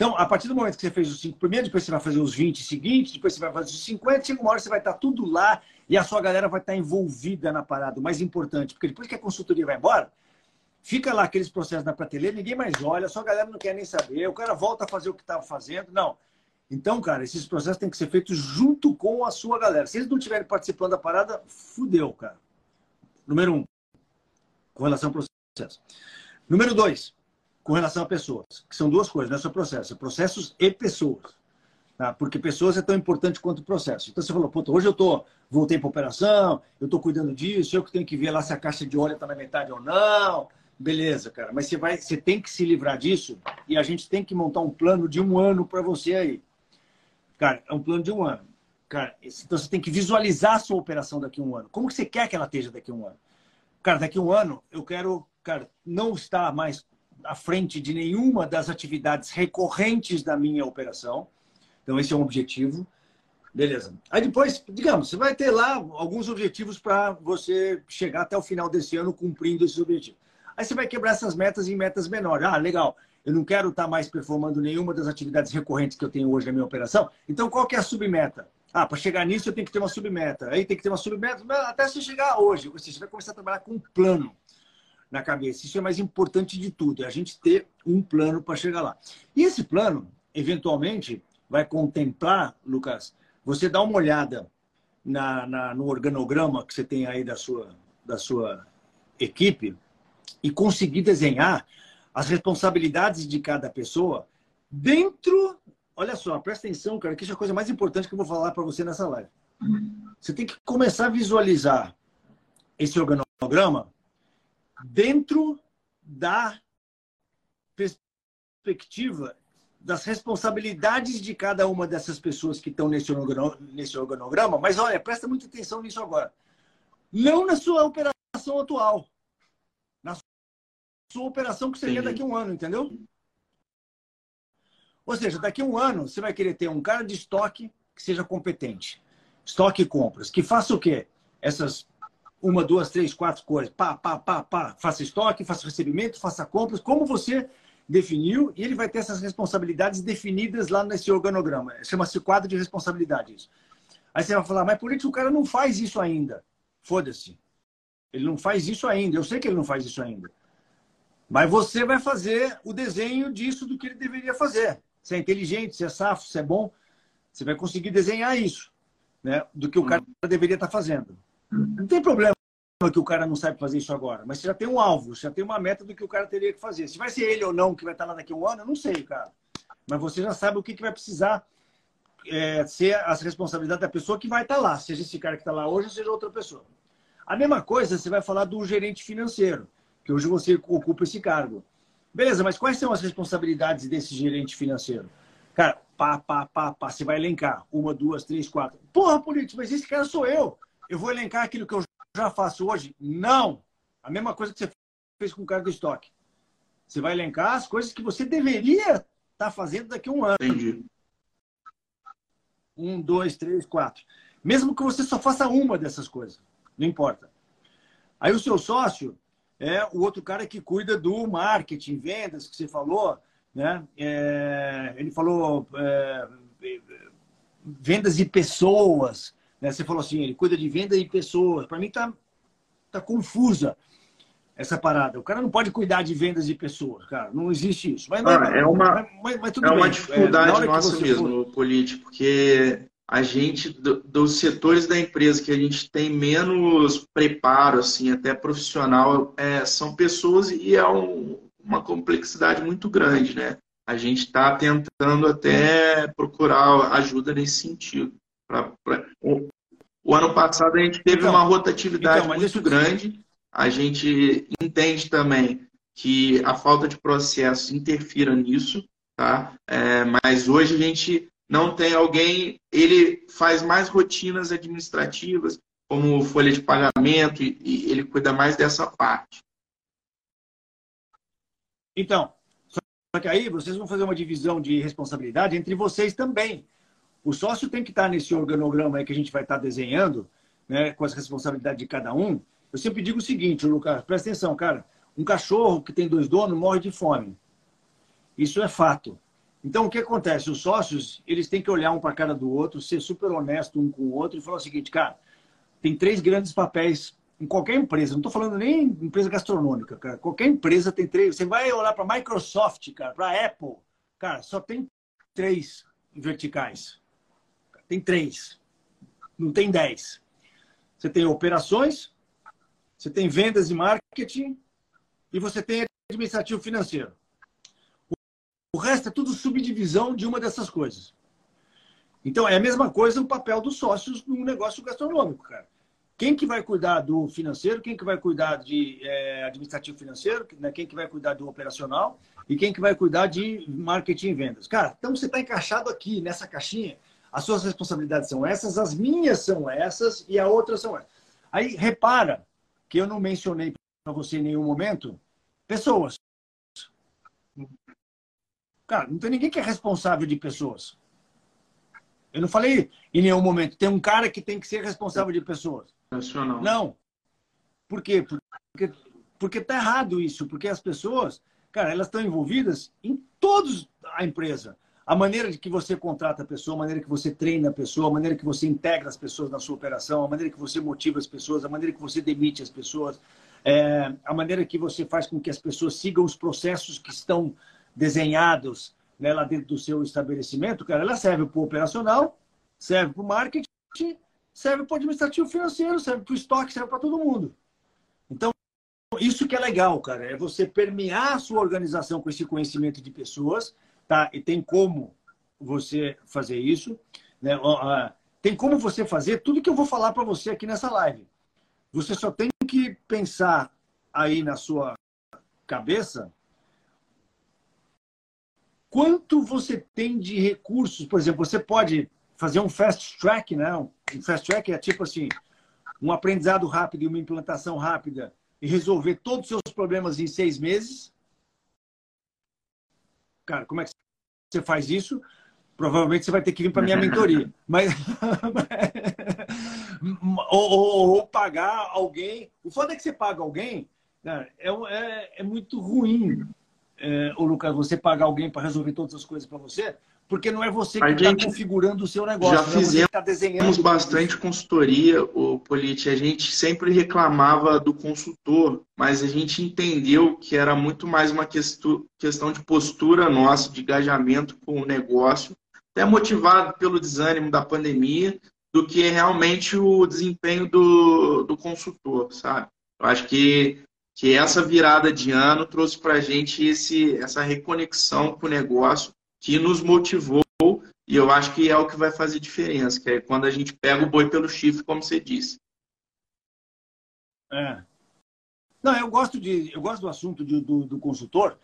Então, a partir do momento que você fez os cinco primeiros, depois você vai fazer os 20 seguintes, depois você vai fazer os 50, chega uma hora você vai estar tudo lá e a sua galera vai estar envolvida na parada. O mais importante, porque depois que a consultoria vai embora, Fica lá aqueles processos na prateleira, ninguém mais olha, só a galera não quer nem saber, o cara volta a fazer o que estava fazendo. Não. Então, cara, esses processos têm que ser feitos junto com a sua galera. Se eles não estiverem participando da parada, fudeu, cara. Número um, com relação ao processo. Número dois, com relação a pessoas, que são duas coisas, não é só processo, é processos e pessoas. Tá? Porque pessoas é tão importante quanto o processo. Então você falou, puta, hoje eu tô, voltei para operação, eu estou cuidando disso, eu que tenho que ver lá se a caixa de óleo está na metade ou não. Beleza, cara, mas você, vai, você tem que se livrar disso e a gente tem que montar um plano de um ano para você aí. Cara, é um plano de um ano. Cara, então você tem que visualizar a sua operação daqui a um ano. Como que você quer que ela esteja daqui a um ano? Cara, daqui a um ano eu quero, cara, não estar mais à frente de nenhuma das atividades recorrentes da minha operação. Então esse é um objetivo. Beleza. Aí depois, digamos, você vai ter lá alguns objetivos para você chegar até o final desse ano cumprindo esses objetivos. Aí você vai quebrar essas metas em metas menores. Ah, legal. Eu não quero estar mais performando nenhuma das atividades recorrentes que eu tenho hoje na minha operação. Então, qual que é a submeta? Ah, para chegar nisso eu tenho que ter uma submeta. Aí tem que ter uma submeta até você chegar hoje. Ou seja, você vai começar a trabalhar com um plano. Na cabeça. Isso é mais importante de tudo, é a gente ter um plano para chegar lá. E esse plano, eventualmente, vai contemplar, Lucas, você dá uma olhada na, na, no organograma que você tem aí da sua, da sua equipe e conseguir desenhar as responsabilidades de cada pessoa dentro. Olha só, presta atenção, cara, que isso é a coisa mais importante que eu vou falar para você nessa live. Você tem que começar a visualizar esse organograma dentro da perspectiva das responsabilidades de cada uma dessas pessoas que estão nesse organograma, nesse organograma, mas olha, presta muita atenção nisso agora. Não na sua operação atual, na sua operação que seria daqui a um ano, entendeu? Ou seja, daqui a um ano você vai querer ter um cara de estoque que seja competente. Estoque e compras. Que faça o quê? Essas uma, duas, três, quatro coisas. Pá, pá, pá, pá. Faça estoque, faça recebimento, faça compras. Como você definiu, e ele vai ter essas responsabilidades definidas lá nesse organograma. Chama-se quadro de responsabilidades. Aí você vai falar, mas por que o cara não faz isso ainda? Foda-se. Ele não faz isso ainda. Eu sei que ele não faz isso ainda. Mas você vai fazer o desenho disso do que ele deveria fazer. Se é inteligente, se é safo, se é bom, você vai conseguir desenhar isso, né? Do que o cara deveria estar fazendo. Não tem problema que o cara não sabe fazer isso agora, mas você já tem um alvo, você já tem uma meta do que o cara teria que fazer. Se vai ser ele ou não que vai estar lá daqui a um ano, eu não sei, cara. Mas você já sabe o que, que vai precisar é, ser as responsabilidades da pessoa que vai estar lá, seja esse cara que está lá hoje, seja outra pessoa. A mesma coisa você vai falar do gerente financeiro, que hoje você ocupa esse cargo. Beleza, mas quais são as responsabilidades desse gerente financeiro? Cara, pá, pá, pá, pá, você vai elencar. Uma, duas, três, quatro. Porra, político, mas esse cara sou eu. Eu vou elencar aquilo que eu já faço hoje? Não! A mesma coisa que você fez com o cara do estoque. Você vai elencar as coisas que você deveria estar tá fazendo daqui a um ano. Entendi. Um, dois, três, quatro. Mesmo que você só faça uma dessas coisas. Não importa. Aí o seu sócio é o outro cara que cuida do marketing, vendas, que você falou. Né? É, ele falou é, vendas e pessoas. Né? Você falou assim, ele cuida de venda e pessoas. Para mim tá, tá confusa essa parada. O cara não pode cuidar de vendas e pessoas, cara. Não existe isso. Mas, ah, é uma, mas, mas é uma dificuldade é, nossa mesmo, for... político, porque a gente, do, dos setores da empresa que a gente tem menos preparo, assim, até profissional, é, são pessoas e é um, uma complexidade muito grande, né? A gente está tentando até procurar ajuda nesse sentido. Pra, pra... O, o, ano passado a gente teve então, uma rotatividade então, muito grande. A gente entende também que a falta de processo interfira nisso, tá? É, mas hoje a gente não tem alguém, ele faz mais rotinas administrativas, como folha de pagamento, e, e ele cuida mais dessa parte. Então, só que aí vocês vão fazer uma divisão de responsabilidade entre vocês também. O sócio tem que estar nesse organograma aí que a gente vai estar desenhando, né, com as responsabilidades de cada um. Eu sempre digo o seguinte, Lucas, presta atenção, cara. Um cachorro que tem dois donos morre de fome. Isso é fato. Então, o que acontece? Os sócios, eles têm que olhar um para a cara do outro, ser super honesto um com o outro e falar o seguinte, cara, tem três grandes papéis em qualquer empresa. Não estou falando nem empresa gastronômica, cara. Qualquer empresa tem três. Você vai olhar para Microsoft, cara, para Apple, cara, só tem três verticais. Tem três. Não tem dez. Você tem operações, você tem vendas e marketing e você tem administrativo financeiro. O resto é tudo subdivisão de uma dessas coisas. Então, é a mesma coisa o papel dos sócios no negócio gastronômico, cara. Quem que vai cuidar do financeiro, quem que vai cuidar de é, administrativo financeiro, né? quem que vai cuidar do operacional e quem que vai cuidar de marketing e vendas. Cara, então você está encaixado aqui nessa caixinha as suas responsabilidades são essas, as minhas são essas e a outra são essas. Aí repara que eu não mencionei para você em nenhum momento pessoas. Cara, não tem ninguém que é responsável de pessoas. Eu não falei em nenhum momento. Tem um cara que tem que ser responsável de pessoas. Nacional. Não. Por quê? Porque, porque está errado isso. Porque as pessoas, cara, elas estão envolvidas em todos a empresa a maneira de que você contrata a pessoa, a maneira que você treina a pessoa, a maneira que você integra as pessoas na sua operação, a maneira que você motiva as pessoas, a maneira que você demite as pessoas, é, a maneira que você faz com que as pessoas sigam os processos que estão desenhados né, lá dentro do seu estabelecimento, cara, ela serve para o operacional, serve para o marketing, serve para o administrativo financeiro, serve para o estoque, serve para todo mundo. Então, isso que é legal, cara, é você permear a sua organização com esse conhecimento de pessoas, tá? E tem como você fazer isso, né? Tem como você fazer tudo que eu vou falar para você aqui nessa live. Você só tem que pensar aí na sua cabeça quanto você tem de recursos. Por exemplo, você pode fazer um fast track, né? Um fast track é tipo assim, um aprendizado rápido e uma implantação rápida e resolver todos os seus problemas em seis meses. Cara, como é que você faz isso? Provavelmente você vai ter que vir para minha mentoria. Mas ou, ou, ou, pagar alguém. O foda é que você paga alguém, né, é, é, é muito ruim, é, o Lucas, você pagar alguém para resolver todas as coisas para você, porque não é você que está configurando o seu negócio. Já é fizemos tá desenhando bastante consultoria, o Polite. A gente sempre reclamava do consultor, mas a gente entendeu que era muito mais uma questão de postura nossa, de engajamento com o negócio, até motivado pelo desânimo da pandemia, do que realmente o desempenho do, do consultor, sabe? Eu acho que, que essa virada de ano trouxe para a gente esse, essa reconexão com o negócio que nos motivou e eu acho que é o que vai fazer diferença, que é quando a gente pega o boi pelo chifre, como você disse. É. Não, eu gosto de, eu gosto do assunto de, do, do consultor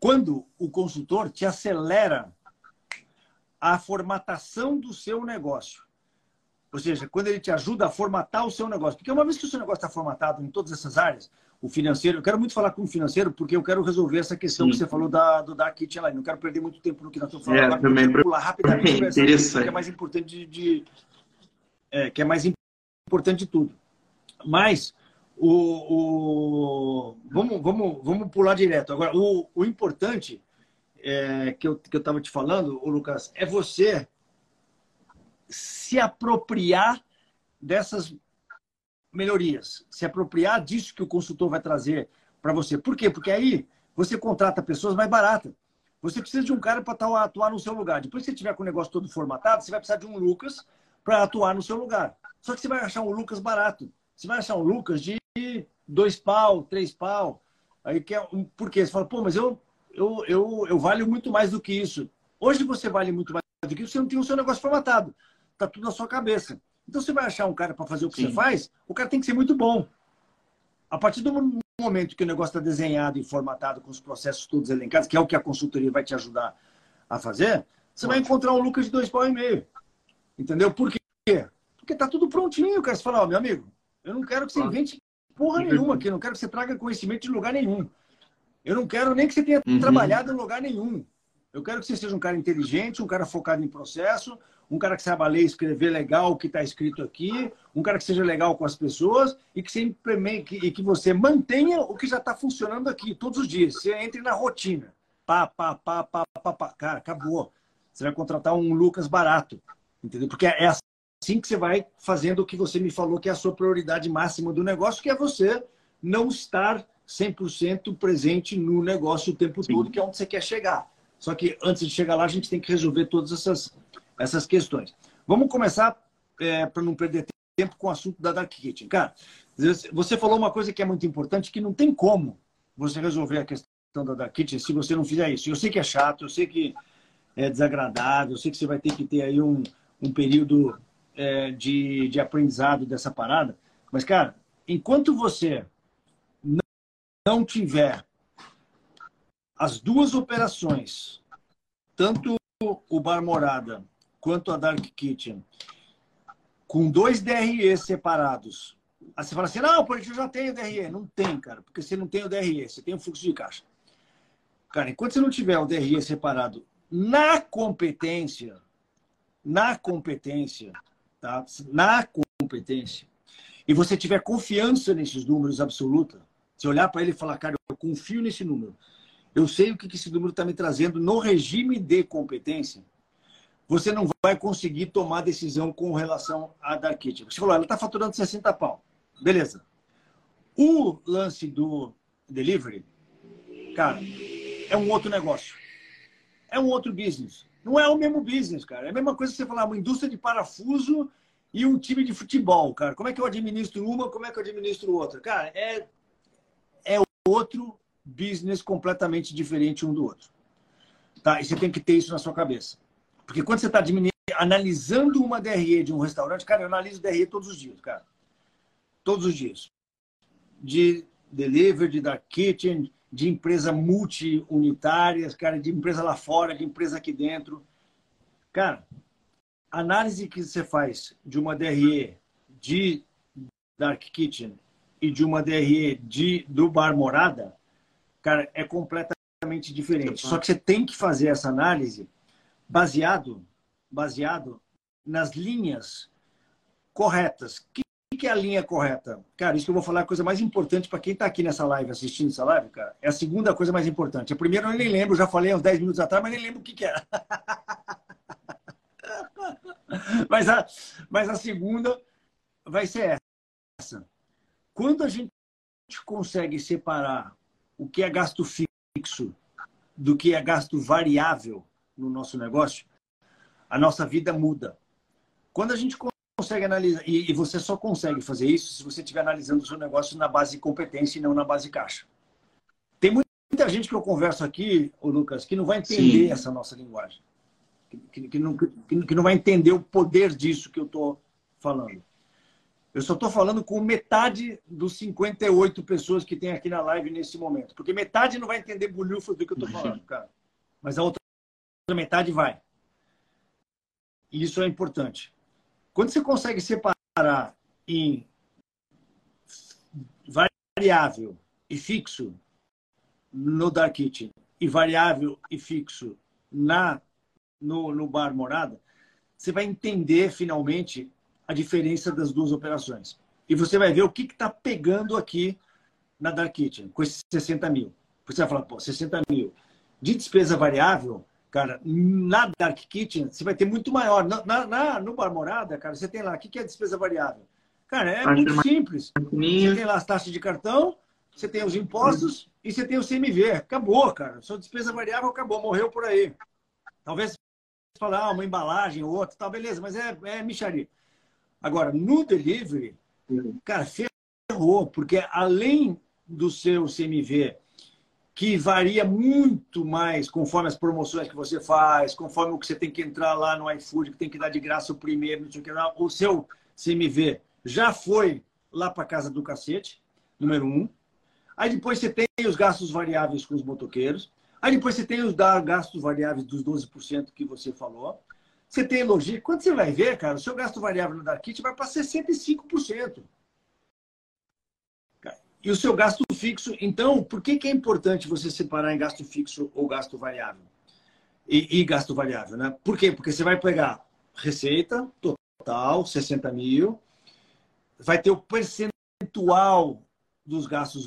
quando o consultor te acelera a formatação do seu negócio. Ou seja, quando ele te ajuda a formatar o seu negócio. Porque uma vez que o seu negócio está formatado em todas essas áreas, o financeiro, eu quero muito falar com o financeiro porque eu quero resolver essa questão Sim. que você falou da, do Dark Kitchen lá. Não quero perder muito tempo no que nós estamos falando é, agora. Também eu pular rapidamente essa que é mais importante de, de é, que é mais importante de tudo. Mas o, o, vamos, vamos, vamos pular direto. Agora, o, o importante é, que eu estava que eu te falando, o Lucas, é você se apropriar dessas melhorias, se apropriar disso que o consultor vai trazer para você. Por quê? Porque aí você contrata pessoas mais baratas. Você precisa de um cara para atuar no seu lugar. Depois que você tiver com o negócio todo formatado, você vai precisar de um Lucas para atuar no seu lugar. Só que você vai achar um Lucas barato. Você vai achar um Lucas de dois pau, três pau. Aí quer um, por quê? Você fala, pô, mas eu, eu, eu, eu valho muito mais do que isso. Hoje você vale muito mais do que isso, você não tem o seu negócio formatado. Está tudo na sua cabeça. Então você vai achar um cara para fazer o que Sim. você faz, o cara tem que ser muito bom. A partir do momento que o negócio está desenhado e formatado com os processos todos elencados, que é o que a consultoria vai te ajudar a fazer, você vai encontrar um Lucas de dois pau e meio. Entendeu? Por quê? Porque tá tudo prontinho, cara. Você fala, ó, oh, meu amigo, eu não quero que você invente porra nenhuma aqui, eu não quero que você traga conhecimento de lugar nenhum. Eu não quero nem que você tenha uhum. trabalhado em lugar nenhum. Eu quero que você seja um cara inteligente, um cara focado em processo, um cara que saiba ler e escrever legal o que está escrito aqui, um cara que seja legal com as pessoas e que, você, e que você mantenha o que já está funcionando aqui todos os dias. Você entre na rotina. Pá, pá, pá, pá, pá, pá. Cara, acabou. Você vai contratar um Lucas barato. Entendeu? Porque é assim que você vai fazendo o que você me falou que é a sua prioridade máxima do negócio, que é você não estar 100% presente no negócio o tempo Sim. todo, que é onde você quer chegar. Só que antes de chegar lá, a gente tem que resolver todas essas essas questões. Vamos começar, é, para não perder tempo, com o assunto da Dark Kitchen. Cara, você falou uma coisa que é muito importante, que não tem como você resolver a questão da Dark Kitchen se você não fizer isso. Eu sei que é chato, eu sei que é desagradável, eu sei que você vai ter que ter aí um, um período é, de, de aprendizado dessa parada, mas, cara, enquanto você não tiver as duas operações, tanto o Bar Morada quanto a Dark Kitchen, com dois DREs separados, aí você fala assim, não, porque eu já tenho DRE. Não tem, cara, porque você não tem o DRE, você tem o fluxo de caixa. Cara, enquanto você não tiver o DRE separado na competência, na competência, tá? Na competência, e você tiver confiança nesses números absoluta, você olhar para ele e falar, cara, eu confio nesse número, eu sei o que esse número está me trazendo no regime de competência, você não vai conseguir tomar decisão com relação à Dark Kitchen. Você falou, ela está faturando 60 pau. Beleza. O lance do delivery, cara, é um outro negócio. É um outro business. Não é o mesmo business, cara. É a mesma coisa que você falar uma indústria de parafuso e um time de futebol, cara. Como é que eu administro uma, como é que eu administro outra? Cara, é, é outro business completamente diferente um do outro. Tá? E você tem que ter isso na sua cabeça. Porque quando você está analisando uma DRE de um restaurante, cara, eu analiso DRE todos os dias, cara. Todos os dias. De delivery, de dark kitchen, de empresa multi-unitárias, cara, de empresa lá fora, de empresa aqui dentro. Cara, a análise que você faz de uma DRE de Dark Kitchen e de uma DRE de, do Bar Morada, cara, é completamente diferente. Só que você tem que fazer essa análise baseado, baseado nas linhas corretas. Que que é a linha correta? Cara, isso que eu vou falar é a coisa mais importante para quem está aqui nessa live, assistindo essa live, cara. É a segunda coisa mais importante. A primeira eu nem lembro, já falei uns 10 minutos atrás, mas nem lembro o que, que era. mas, a, mas a segunda vai ser essa. Quando a gente consegue separar o que é gasto fixo do que é gasto variável no nosso negócio, a nossa vida muda. Quando a gente consegue analisar, e, você só consegue fazer isso se você estiver analisando o seu negócio na base de competência e não na base caixa. Tem muita gente que eu converso aqui, o Lucas, que não vai entender Sim. essa nossa linguagem. Que, que, não, que, não vai entender o poder disso que eu estou falando. Eu só estou falando com metade dos 58 pessoas que tem aqui na live nesse momento. Porque metade não vai entender bolhufas do que eu estou falando, cara. Mas a outra metade vai. E isso é importante. Quando você consegue separar em variável e fixo no Dark Kitchen e variável e fixo na no, no bar morada, você vai entender finalmente a diferença das duas operações. E você vai ver o que está pegando aqui na Dark Kitchen, com esses 60 mil. Você vai falar, pô, 60 mil. De despesa variável, Cara, na Dark Kitchen, você vai ter muito maior. Na, na, na no Bar Morada, cara, você tem lá, o que, que é despesa variável? Cara, é Acho muito simples. Você tem lá as taxas de cartão, você tem os impostos hum. e você tem o CMV. Acabou, cara. Sua despesa variável acabou, morreu por aí. Talvez você falar ah, uma embalagem ou outra, tá, beleza, mas é, é micharia. Agora, no delivery, cara, ferrou, porque além do seu CMV que varia muito mais conforme as promoções que você faz, conforme o que você tem que entrar lá no iFood, que tem que dar de graça o primeiro, não sei o que lá. O seu CMV já foi lá para casa do cacete, número um. Aí depois você tem os gastos variáveis com os motoqueiros. Aí depois você tem os gastos variáveis dos 12% que você falou. Você tem logística. Quando você vai ver, cara, o seu gasto variável no Darkit vai para 65%. E o seu gasto fixo, então, por que, que é importante você separar em gasto fixo ou gasto variável? E, e, gasto variável, né? Por quê? Porque você vai pegar receita total, 60 mil, vai ter o percentual dos gastos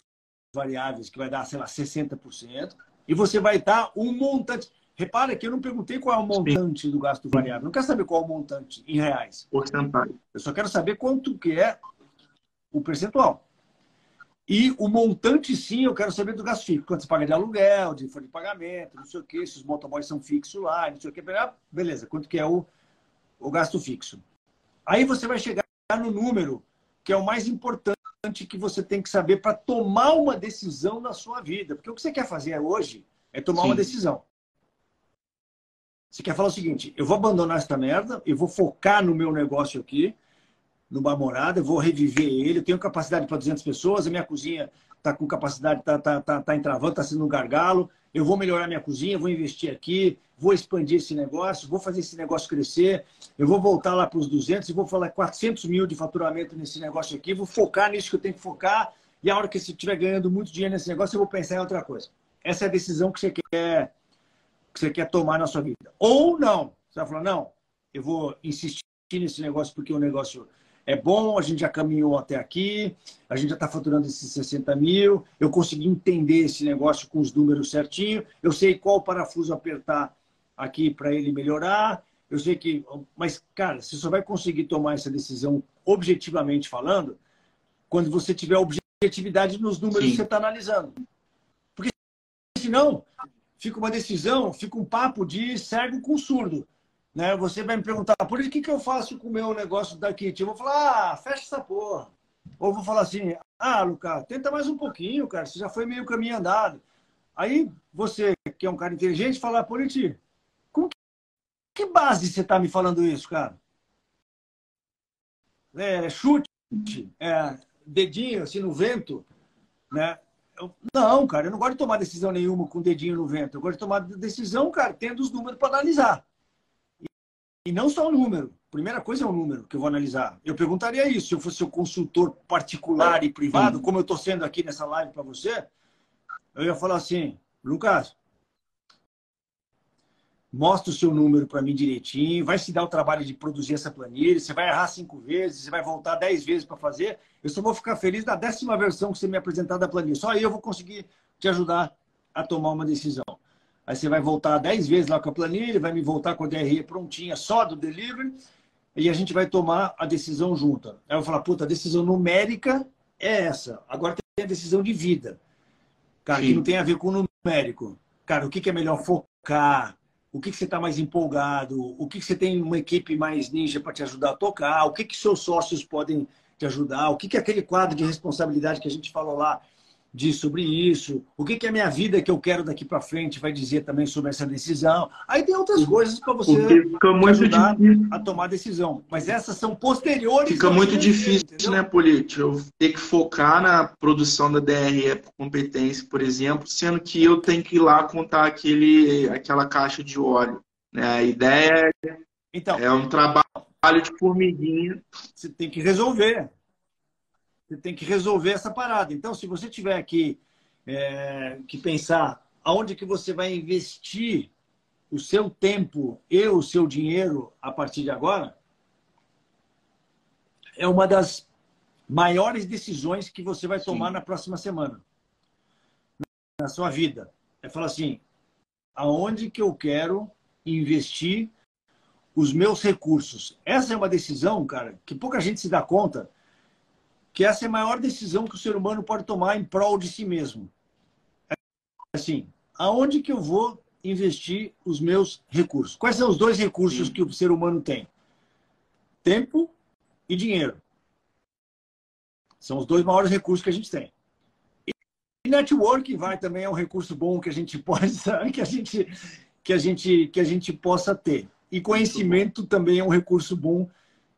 variáveis, que vai dar, sei lá, 60%, e você vai dar um montante. Repara que eu não perguntei qual é o montante do gasto variável. Não quero saber qual é o montante em reais. Porcentagem. Eu só quero saber quanto que é o percentual. E o montante, sim, eu quero saber do gasto fixo. Quanto você paga de aluguel, de folha de pagamento, não sei o quê, se os motoboys são fixos lá, não sei o quê. Beleza, quanto que é o, o gasto fixo. Aí você vai chegar no número que é o mais importante que você tem que saber para tomar uma decisão na sua vida. Porque o que você quer fazer hoje é tomar sim. uma decisão. Você quer falar o seguinte: eu vou abandonar essa merda, eu vou focar no meu negócio aqui, numa morada, vou reviver ele, eu tenho capacidade para 200 pessoas, a minha cozinha está com capacidade, está tá, tá, tá entravando, está sendo um gargalo, eu vou melhorar minha cozinha, vou investir aqui, vou expandir esse negócio, vou fazer esse negócio crescer, eu vou voltar lá para os 200 e vou falar 400 mil de faturamento nesse negócio aqui, vou focar nisso que eu tenho que focar e a hora que você estiver ganhando muito dinheiro nesse negócio, eu vou pensar em outra coisa. Essa é a decisão que você quer, que você quer tomar na sua vida. Ou não. Você vai falar, não, eu vou insistir nesse negócio porque o negócio é bom, a gente já caminhou até aqui, a gente já está faturando esses 60 mil, eu consegui entender esse negócio com os números certinho, eu sei qual parafuso apertar aqui para ele melhorar, eu sei que. Mas, cara, você só vai conseguir tomar essa decisão objetivamente falando quando você tiver objetividade nos números Sim. que você está analisando. Porque senão fica uma decisão, fica um papo de cego com surdo. Né? Você vai me perguntar, por que, que eu faço com o meu negócio da Kit? Eu vou falar, ah, fecha essa porra. Ou vou falar assim, ah, Lucas, tenta mais um pouquinho, cara, você já foi meio caminho andado. Aí você, que é um cara inteligente, fala, Politi, com que base você está me falando isso, cara? É, chute, é, dedinho assim no vento, né? Eu, não, cara, eu não gosto de tomar decisão nenhuma com dedinho no vento. Eu gosto de tomar decisão, cara, tendo os números para analisar. E, não só o número. Primeira coisa é o número que eu vou analisar. Eu perguntaria isso se eu fosse o consultor particular e privado, como eu estou sendo aqui nessa live para você. Eu ia falar assim, Lucas, mostra o seu número para mim direitinho, vai se dar o trabalho de produzir essa planilha, você vai errar cinco vezes, você vai voltar dez vezes para fazer, eu só vou ficar feliz da décima versão que você me apresentar da planilha. Só aí eu vou conseguir te ajudar a tomar uma decisão. Aí você vai voltar dez vezes lá com a planilha, vai me voltar com a DRE prontinha só do delivery, e a gente vai tomar a decisão junta. Aí eu vou falar, puta, a decisão numérica é essa. Agora tem a decisão de vida. Cara, Sim. que não tem a ver com o numérico. Cara, o que, que é melhor focar? o que, que você está mais empolgado, o que, que você tem uma equipe mais ninja para te ajudar a tocar, o que, que seus sócios podem te ajudar, o que, que é aquele quadro de responsabilidade que a gente falou lá diz sobre isso, o que, que é a minha vida que eu quero daqui para frente vai dizer também sobre essa decisão. Aí tem outras coisas para você ajudar difícil. a tomar decisão. Mas essas são posteriores. Fica muito difícil, entendeu? né, Polite? Eu ter que focar na produção da DRE por competência, por exemplo, sendo que eu tenho que ir lá contar aquele, aquela caixa de óleo. Né? A ideia é, então, é um trabalho de formiguinha. Você tem que resolver. Você tem que resolver essa parada. Então, se você tiver que, é, que pensar aonde que você vai investir o seu tempo e o seu dinheiro a partir de agora, é uma das maiores decisões que você vai tomar Sim. na próxima semana na sua vida. É falar assim, aonde que eu quero investir os meus recursos? Essa é uma decisão, cara, que pouca gente se dá conta que essa é a maior decisão que o ser humano pode tomar em prol de si mesmo. Assim, aonde que eu vou investir os meus recursos? Quais são os dois recursos Sim. que o ser humano tem? Tempo e dinheiro. São os dois maiores recursos que a gente tem. E network vai também é um recurso bom que a gente possa que a gente que a gente que a gente possa ter. E conhecimento também é um recurso bom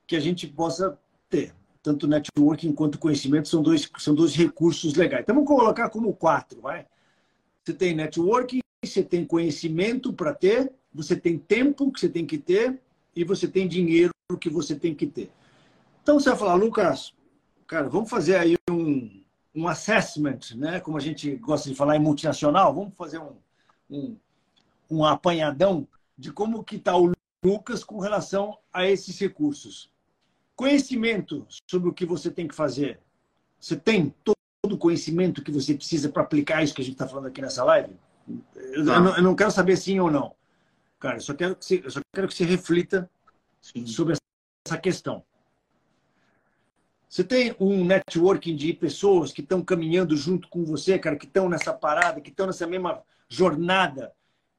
que a gente possa ter tanto networking quanto conhecimento são dois, são dois recursos legais. Então, vamos colocar como quatro, vai? Você tem networking, você tem conhecimento para ter, você tem tempo que você tem que ter e você tem dinheiro que você tem que ter. Então, você vai falar, Lucas, cara, vamos fazer aí um, um assessment, né? Como a gente gosta de falar em multinacional, vamos fazer um, um, um apanhadão de como que está o Lucas com relação a esses recursos. Conhecimento sobre o que você tem que fazer. Você tem todo o conhecimento que você precisa para aplicar isso que a gente está falando aqui nessa live? Eu, não, eu, não, quero saber sim ou não. Cara, eu só quero que você, eu só quero que você reflita sim. sobre essa questão. Você tem um networking de pessoas que estão caminhando junto com você, cara, que estão nessa parada, que estão nessa mesma jornada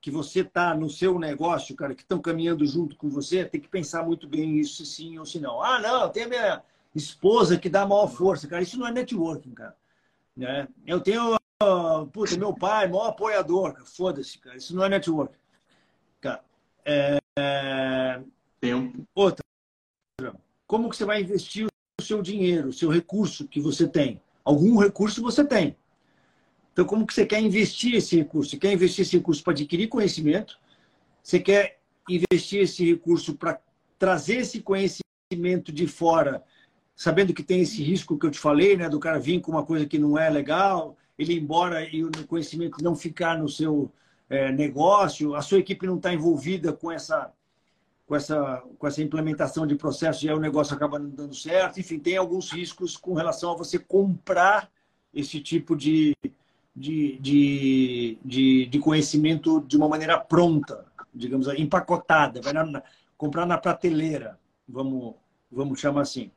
que você está no seu negócio, cara, que estão caminhando junto com você, tem que pensar muito bem isso, se sim ou se não. Ah, não, tem a minha esposa que dá a maior força, cara. Isso não é networking, cara. Né? Eu tenho, puta, meu pai, maior apoiador, cara. Foda-se, cara. Isso não é networking. Cara, é... Tempo. Outra. Como que você vai investir o seu dinheiro, o seu recurso que você tem? Algum recurso você tem. Então, como que você quer investir esse recurso? Você quer investir esse recurso para adquirir conhecimento? Você quer investir esse recurso para trazer esse conhecimento de fora, sabendo que tem esse risco que eu te falei, né, do cara vir com uma coisa que não é legal, ele ir embora e o conhecimento não ficar no seu é, negócio, a sua equipe não está envolvida com essa, com, essa, com essa implementação de processo e aí o negócio acaba não dando certo. Enfim, tem alguns riscos com relação a você comprar esse tipo de, de, de, de, de conhecimento de uma maneira pronta, digamos, empacotada, vai na, comprar na prateleira, vamos, vamos chamar assim.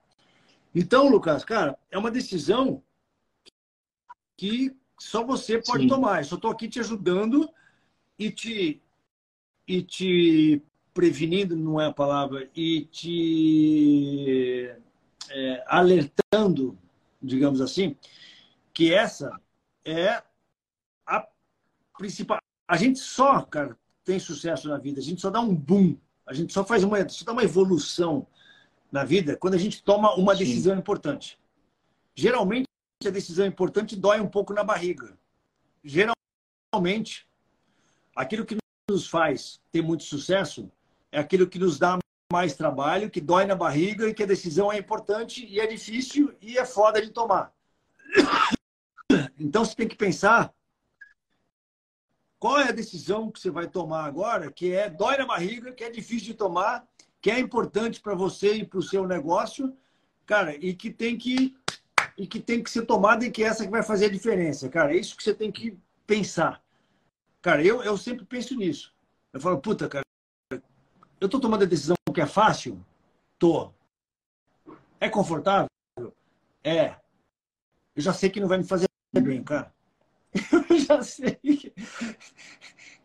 Então, Lucas, cara, é uma decisão que só você pode Sim. tomar. Eu só estou aqui te ajudando e te, e te prevenindo, não é a palavra, e te é, alertando, digamos assim, que essa é principal. A gente só, cara, tem sucesso na vida, a gente só dá um boom, a gente só faz uma, só dá uma evolução na vida quando a gente toma uma Sim. decisão importante. Geralmente, a decisão importante dói um pouco na barriga. Geralmente, aquilo que nos faz ter muito sucesso é aquilo que nos dá mais trabalho, que dói na barriga e que a decisão é importante e é difícil e é foda de tomar. Então você tem que pensar qual é a decisão que você vai tomar agora, que é dói na barriga, que é difícil de tomar, que é importante para você e para o seu negócio, cara, e que tem que e que tem que ser tomada e que é essa que vai fazer a diferença, cara. É isso que você tem que pensar. Cara, eu, eu sempre penso nisso. Eu falo, puta, cara, eu estou tomando a decisão que é fácil? Tô. É confortável? É. Eu já sei que não vai me fazer bem, cara. Eu já sei.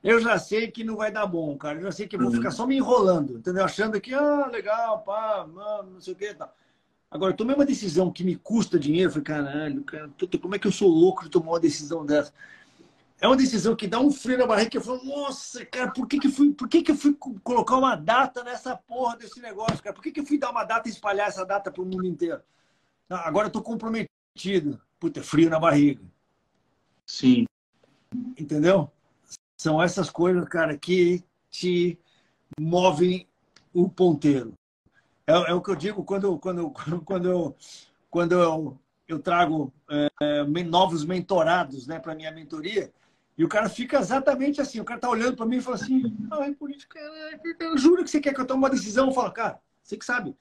Eu já sei que não vai dar bom, cara. Eu já sei que eu vou ficar só me enrolando, entendeu? Achando que, ah, legal, pá, não, não sei o que, tá. Agora, eu tomei uma decisão que me custa dinheiro. Falei, caralho, cara, como é que eu sou louco de tomar uma decisão dessa? É uma decisão que dá um frio na barriga. Eu falo, nossa, cara, por que que, fui, por que que eu fui colocar uma data nessa porra desse negócio, cara? Por que que eu fui dar uma data e espalhar essa data para o mundo inteiro? Ah, agora eu tô comprometido. Puta, frio na barriga. Sim. Entendeu? São essas coisas, cara, que te movem o ponteiro. É, é, o que eu digo quando, quando, quando, eu, quando eu, eu trago é, novos mentorados né, para minha mentoria. E o cara fica exatamente assim. O cara tá olhando para mim e fala assim: Ai, política, eu juro que você quer que eu tome uma decisão. Eu falo, cara, você que sabe.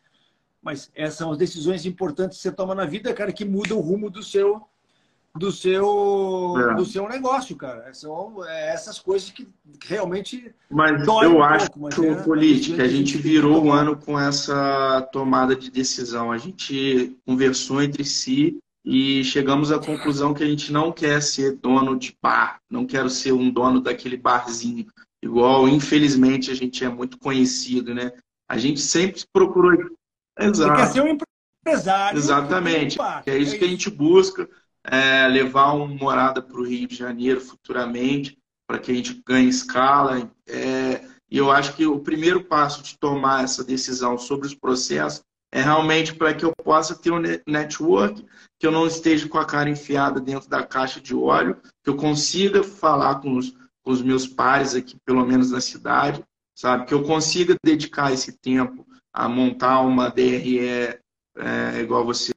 Mas essas são as decisões importantes que você toma na vida, cara, que mudam o rumo do seu, do seu, é. do seu negócio, cara. São é, essas coisas que realmente. Mas eu um acho, pouco, que é, política, a gente virou o ano com essa tomada de decisão. A gente conversou entre si e chegamos à conclusão que a gente não quer ser dono de bar, não quero ser um dono daquele barzinho. Igual, infelizmente, a gente é muito conhecido, né? A gente sempre procurou. Exato. Você quer ser um empresário. Exatamente. É isso que a gente busca é, levar uma morada para o Rio de Janeiro futuramente, para que a gente ganhe escala. É, e eu acho que o primeiro passo de tomar essa decisão sobre os processos é realmente para que eu possa ter um network, que eu não esteja com a cara enfiada dentro da caixa de óleo, que eu consiga falar com os, com os meus pares aqui, pelo menos na cidade, sabe? Que eu consiga dedicar esse tempo a montar uma DRE, é, igual você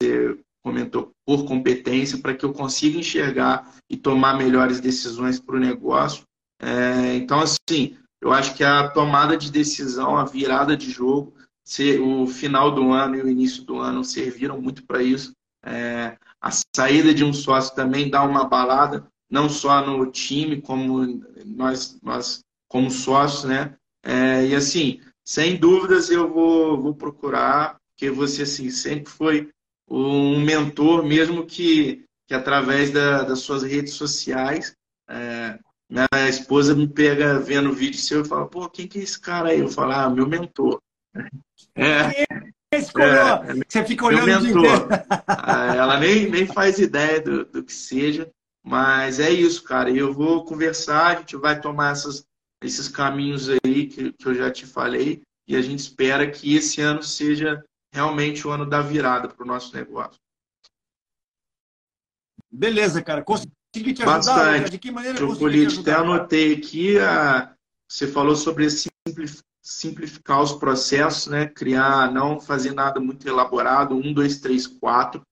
comentou, por competência, para que eu consiga enxergar e tomar melhores decisões para o negócio. É, então, assim, eu acho que a tomada de decisão, a virada de jogo, o final do ano e o início do ano serviram muito para isso. É, a saída de um sócio também dá uma balada, não só no time, como nós, nós como sócios, né? É, e assim, sem dúvidas eu vou, vou procurar, porque você assim, sempre foi um mentor, mesmo que, que através da, das suas redes sociais. É, minha esposa me pega vendo vídeo seu e fala, pô, quem que é esse cara aí? Eu falo, ah, meu mentor. É, é, Você fica olhando meu mentor. Ah, ela nem, nem faz ideia do, do que seja, mas é isso, cara. Eu vou conversar, a gente vai tomar essas, esses caminhos aí que, que eu já te falei, e a gente espera que esse ano seja realmente o ano da virada para o nosso negócio. Beleza, cara. Consegui te ajudar? Bastante. De que maneira te Até anotei aqui, a... você falou sobre simplificar os processos, né? Criar, não fazer nada muito elaborado, um, dois, três, quatro,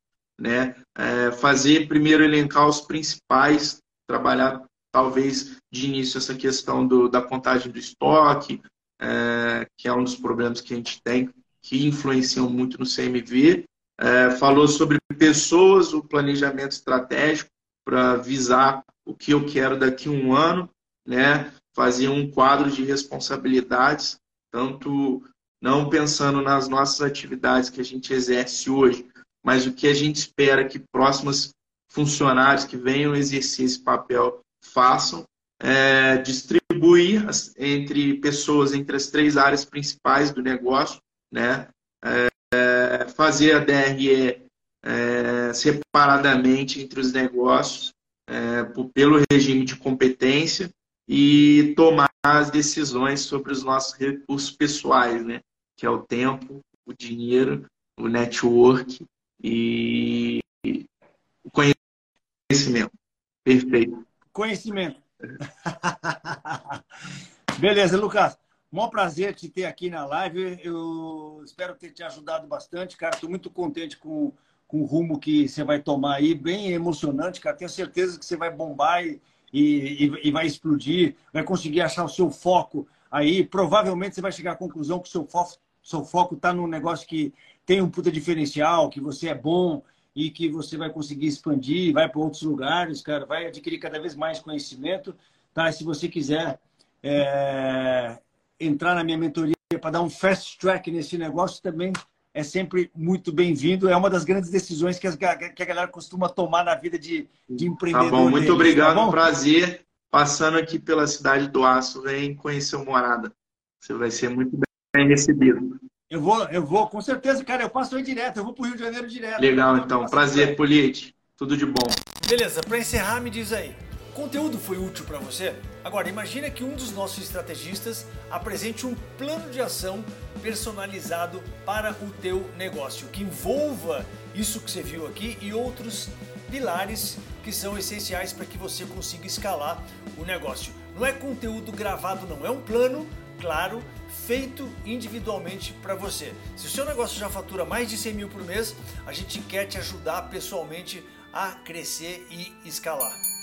né? É, fazer primeiro elencar os principais, trabalhar talvez de início essa questão do, da contagem do estoque, é, que é um dos problemas que a gente tem que influenciam muito no CMV. É, falou sobre pessoas, o planejamento estratégico para visar o que eu quero daqui a um ano, né? fazer um quadro de responsabilidades, tanto não pensando nas nossas atividades que a gente exerce hoje, mas o que a gente espera que próximas funcionários que venham exercer esse papel façam. É, distribuir entre pessoas entre as três áreas principais do negócio, né? É, fazer a DRE é, separadamente entre os negócios é, pelo regime de competência e tomar as decisões sobre os nossos recursos pessoais, né? Que é o tempo, o dinheiro, o network e o conhecimento. Perfeito. Conhecimento. Beleza, Lucas. Mó prazer te ter aqui na live. Eu espero ter te ajudado bastante, cara. Estou muito contente com, com o rumo que você vai tomar aí. Bem emocionante, cara. Tenho certeza que você vai bombar e, e, e vai explodir, vai conseguir achar o seu foco aí. Provavelmente você vai chegar à conclusão que o seu foco seu foco está num negócio que tem um puta diferencial, que você é bom e que você vai conseguir expandir, vai para outros lugares, cara, vai adquirir cada vez mais conhecimento, tá? se você quiser é, entrar na minha mentoria para dar um fast track nesse negócio também é sempre muito bem-vindo. É uma das grandes decisões que, que a galera costuma tomar na vida de, de empreendedor. Tá bom, muito deles, tá obrigado, tá bom? prazer. Passando aqui pela cidade do Aço, vem conhecer o Morada. Você vai ser muito bem recebido. Eu vou, eu vou, com certeza, cara, eu passo aí direto, eu vou para o Rio de Janeiro direto. Legal, então. Prazer, Polite. Tudo de bom. Beleza, para encerrar, me diz aí. Conteúdo foi útil para você? Agora, imagina que um dos nossos estrategistas apresente um plano de ação personalizado para o teu negócio, que envolva isso que você viu aqui e outros pilares que são essenciais para que você consiga escalar o negócio. Não é conteúdo gravado, não, é um plano claro, feito individualmente para você. Se o seu negócio já fatura mais de 100 mil por mês, a gente quer te ajudar pessoalmente a crescer e escalar.